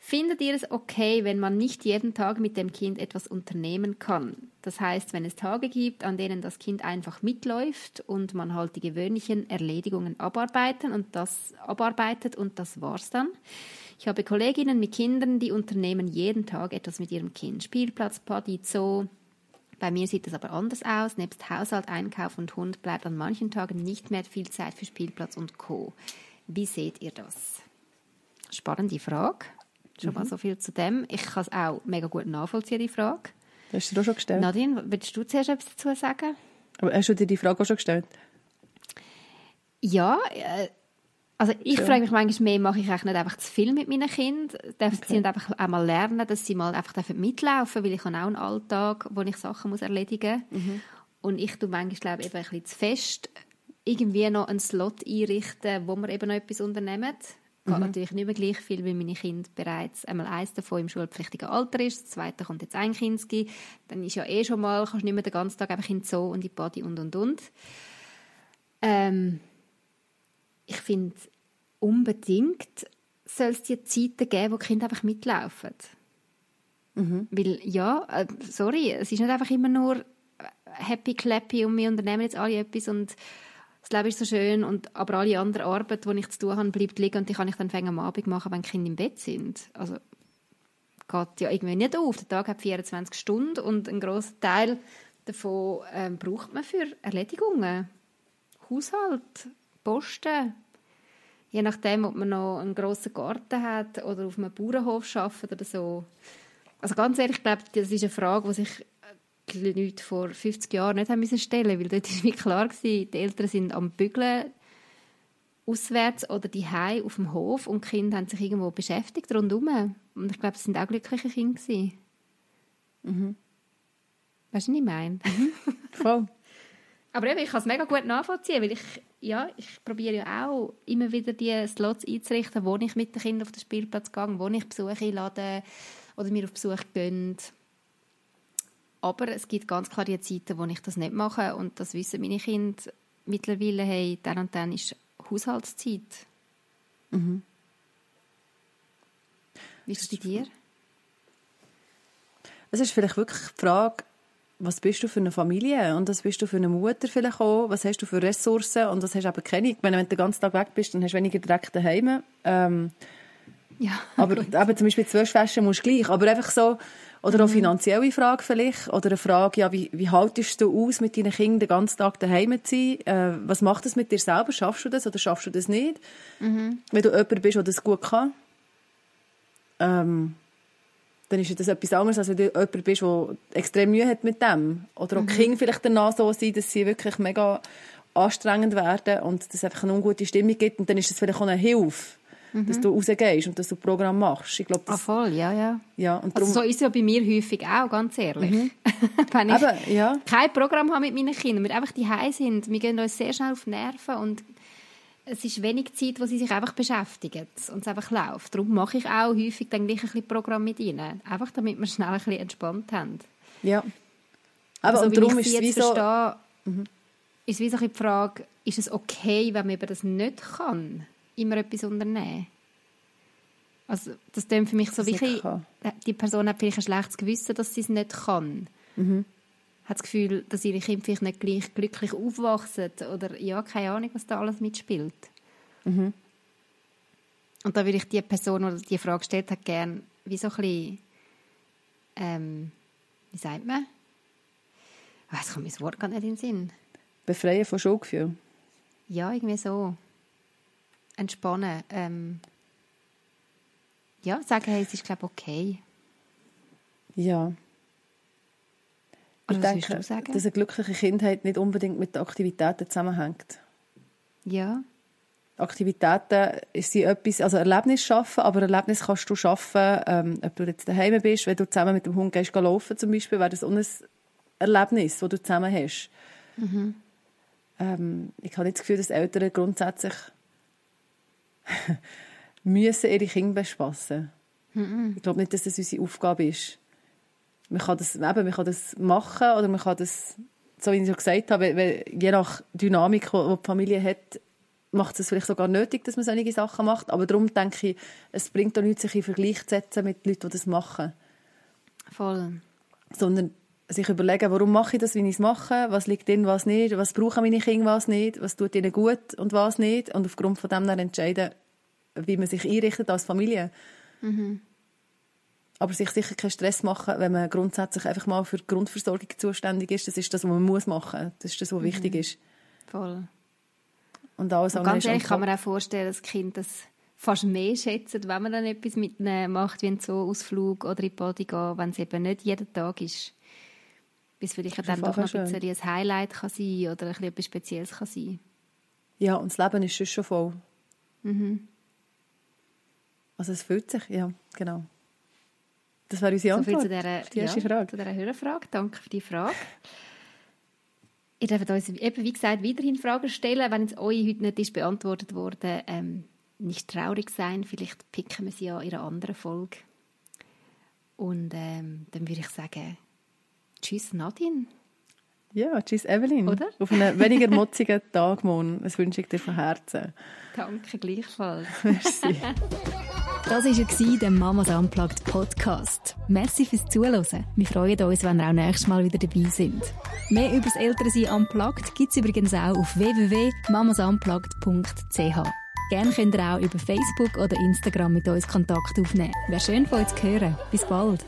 Findet ihr es okay, wenn man nicht jeden Tag mit dem Kind etwas unternehmen kann? Das heißt, wenn es Tage gibt, an denen das Kind einfach mitläuft und man halt die gewöhnlichen Erledigungen abarbeiten und das abarbeitet und das war's dann. Ich habe Kolleginnen mit Kindern, die unternehmen jeden Tag etwas mit ihrem Kind. Spielplatz, Party, Zoo. Bei mir sieht es aber anders aus. Nebst Haushalt, Einkauf und Hund bleibt an manchen Tagen nicht mehr viel Zeit für Spielplatz und Co. Wie seht ihr das? Spannende Frage. Schon mhm. mal so viel zu dem. Ich kann es auch mega gut nachvollziehen, die Frage. Hast du schon gestellt. Nadine, willst du zuerst etwas dazu sagen? Aber hast du dir die Frage auch schon gestellt? Ja, äh, also ich frage mich manchmal mehr, mache ich eigentlich nicht einfach zu viel mit meinen Kindern? Dürfen okay. sie nicht einfach auch mal lernen, dass sie mal einfach mitlaufen weil ich habe auch einen Alltag, wo ich Sachen muss erledigen muss. Mhm. Und ich tue manchmal, glaube ich, eben ein bisschen zu fest irgendwie noch einen Slot einrichten, wo wir eben noch etwas unternehmen. Geht mhm. natürlich nicht mehr gleich viel, weil meine Kinder bereits einmal eins davon im schulpflichtigen Alter ist, das zweite kommt jetzt ein Kind, dann ist ja eh schon mal, kannst du nicht mehr den ganzen Tag einfach in den Zoo und in die Body und und und. Ähm, ich finde, unbedingt soll es die Zeiten geben, wo die Kinder einfach mitlaufen. Mhm. Weil, ja, äh, sorry, es ist nicht einfach immer nur happy, clappy und wir unternehmen jetzt alle etwas und das Leben ist so schön, und, aber alle andere Arbeit, die ich zu tun habe, bleibt liegen und die kann ich dann am Abend machen, wenn die Kinder im Bett sind. Also geht ja irgendwie nicht auf. Der Tag hat 24 Stunden und ein großer Teil davon ähm, braucht man für Erledigungen. Haushalt, Posten. Je nachdem, ob man noch einen grossen Garten hat oder auf einem Bauernhof arbeitet oder so. Also ganz ehrlich, ich glaube, das ist eine Frage, die sich die Leute vor 50 Jahren nicht haben müssen stellen weil dort war klar, gewesen, die Eltern sind am Bügeln auswärts oder die auf dem Hof und die Kinder haben sich irgendwo beschäftigt rundherum. Und ich glaube, es sind auch glückliche Kinder. Mhm. Weißt du, was ich meine? Mhm. Voll. Aber eben, ich kann es mega gut nachvollziehen, weil ich, ja, ich probiere ja auch immer wieder die Slots einzurichten, wo ich mit den Kindern auf den Spielplatz gehe, wo ich Besuche einlade oder mir auf Besuch gönne. Aber es gibt ganz klar die Zeiten, wo ich das nicht mache und das wissen meine Kinder mittlerweile, hey, dann und dann ist Haushaltszeit. Mhm. Wie ist es bei dir? Es ist vielleicht wirklich die Frage, was bist du für eine Familie und was bist du für eine Mutter vielleicht auch, was hast du für Ressourcen und was hast du eben keine. Ich meine, wenn du den ganzen Tag weg bist, dann hast du weniger direkt daheim. Ähm, ja. aber eben zum Beispiel zwölf Flaschen musst du gleich. Aber einfach so, oder auch finanzielle Frage vielleicht. Oder eine Frage, ja, wie, wie haltest du aus, mit deinen Kindern den ganzen Tag daheim zu sein? Äh, was macht das mit dir selber? Schaffst du das oder schaffst du das nicht? Mhm. Wenn du jemand bist, der das gut kann, ähm, dann ist das etwas anderes, als wenn du jemand bist, der extrem Mühe hat mit dem. Oder auch mhm. die Kinder vielleicht danach so sind, dass sie wirklich mega anstrengend werden und es einfach eine ungute Stimmung gibt. Und dann ist es vielleicht auch eine Hilfe mhm. dass du rausgehst und dass du Programm machst. Ich glaub, das, ah, voll, ja, ja. ja und also so ist es ja bei mir häufig auch, ganz ehrlich. Mhm. Wenn ich Aber, ja. kein Programm habe mit meinen Kindern, wir einfach die sind, wir gehen uns sehr schnell auf die Nerven und es ist wenig Zeit, wo sie sich einfach beschäftigen und es einfach läuft. Darum mache ich auch häufig dann gleich ein bisschen Programm mit ihnen. Einfach damit wir schnell ein bisschen entspannt haben. Ja. Aber also, und darum ist es wie so... Verstehe, mhm. ist wie so die Frage, ist es okay, wenn man das nicht kann? Immer etwas unternehmen. Also das klingt für mich so wie die Person hat vielleicht ein schlechtes Gewissen, dass sie es nicht kann. Mhm. Hat das Gefühl, dass ihre Kinder vielleicht nicht gleich glücklich aufwachsen oder ja, keine Ahnung, was da alles mitspielt. Mhm. Und da würde ich die Person, die die Frage gestellt hat, gerne wie so ein bisschen, ähm, wie sagt man? Oh, jetzt kommt mein Wort gar nicht in den Sinn. Befreien von Schuldgefühl? Ja, irgendwie so entspannen. Ähm, ja, sagen, hey, es ist, glaube okay. Ja. Oder ich denke, dass eine glückliche Kindheit nicht unbedingt mit den Aktivitäten zusammenhängt. Ja. Aktivitäten sind etwas, also Erlebnis schaffen, aber Erlebnis kannst du schaffen, ähm, ob du jetzt daheim bist, wenn du zusammen mit dem Hund gehst laufen zum Beispiel, wäre das auch ein Erlebnis, das du zusammen hast. Mhm. Ähm, ich habe nicht das Gefühl, dass Eltern grundsätzlich müssen ihre Kinder bespassen. Mhm. Ich glaube nicht, dass das unsere Aufgabe ist. Man kann das, eben, man kann das machen oder man kann das, so wie ich schon gesagt habe, weil, je nach Dynamik, die die Familie hat, macht es vielleicht sogar nötig, dass man solche Sachen macht. Aber darum denke ich, es bringt auch nichts, sich in Vergleich zu setzen mit Leuten, die das machen. Voll. Sondern sich überlegen, warum mache ich das, wie ich es mache, was liegt in, was nicht, was brauchen meine Kinder, was nicht, was tut ihnen gut und was nicht. Und aufgrund von dem dann entscheiden, wie man sich einrichtet als Familie. Mhm. Aber sich sicher keinen Stress machen, wenn man grundsätzlich einfach mal für die Grundversorgung zuständig ist. Das ist das, was man muss machen. Das ist das, was mhm. wichtig ist. Voll. Und, alles und ganz ehrlich kann man auch vorstellen, dass Kind das fast mehr schätzen, wenn man dann etwas mit macht, wie einen Zoo-Ausflug oder in die Body gehen, wenn es eben nicht jeden Tag ist. Bis vielleicht dann doch noch ein, bisschen ein Highlight kann sein oder ein etwas Spezielles kann sein. Ja, und das Leben ist schon voll. Mhm. Also es fühlt sich, ja, genau. Das wäre unsere Antwort. So viel zu dieser, die erste ja, Frage. Zu dieser Hörerfrage. Danke für die Frage. Ihr dürft uns eben, wie gesagt, weiterhin Fragen stellen. Wenn es euch heute nicht ist beantwortet wurde, ähm, nicht traurig sein. Vielleicht picken wir sie ja in einer anderen Folge. Und ähm, dann würde ich sagen, tschüss Nadine. Ja, tschüss Evelyn. Oder? Auf einen weniger mutzigen Tag morgen. Das wünsche ich dir von Herzen. Danke, gleichfalls. Merci. Das war der Mamas Unplugged Podcast. Merci fürs Zuhören. Wir freuen uns, wenn ihr auch nächstes Mal wieder dabei sind. Mehr über das Elternsein Unplugged gibt es übrigens auch auf www.mamasunplugged.ch. Gerne könnt ihr auch über Facebook oder Instagram mit uns Kontakt aufnehmen. Wäre schön von euch zu hören. Bis bald.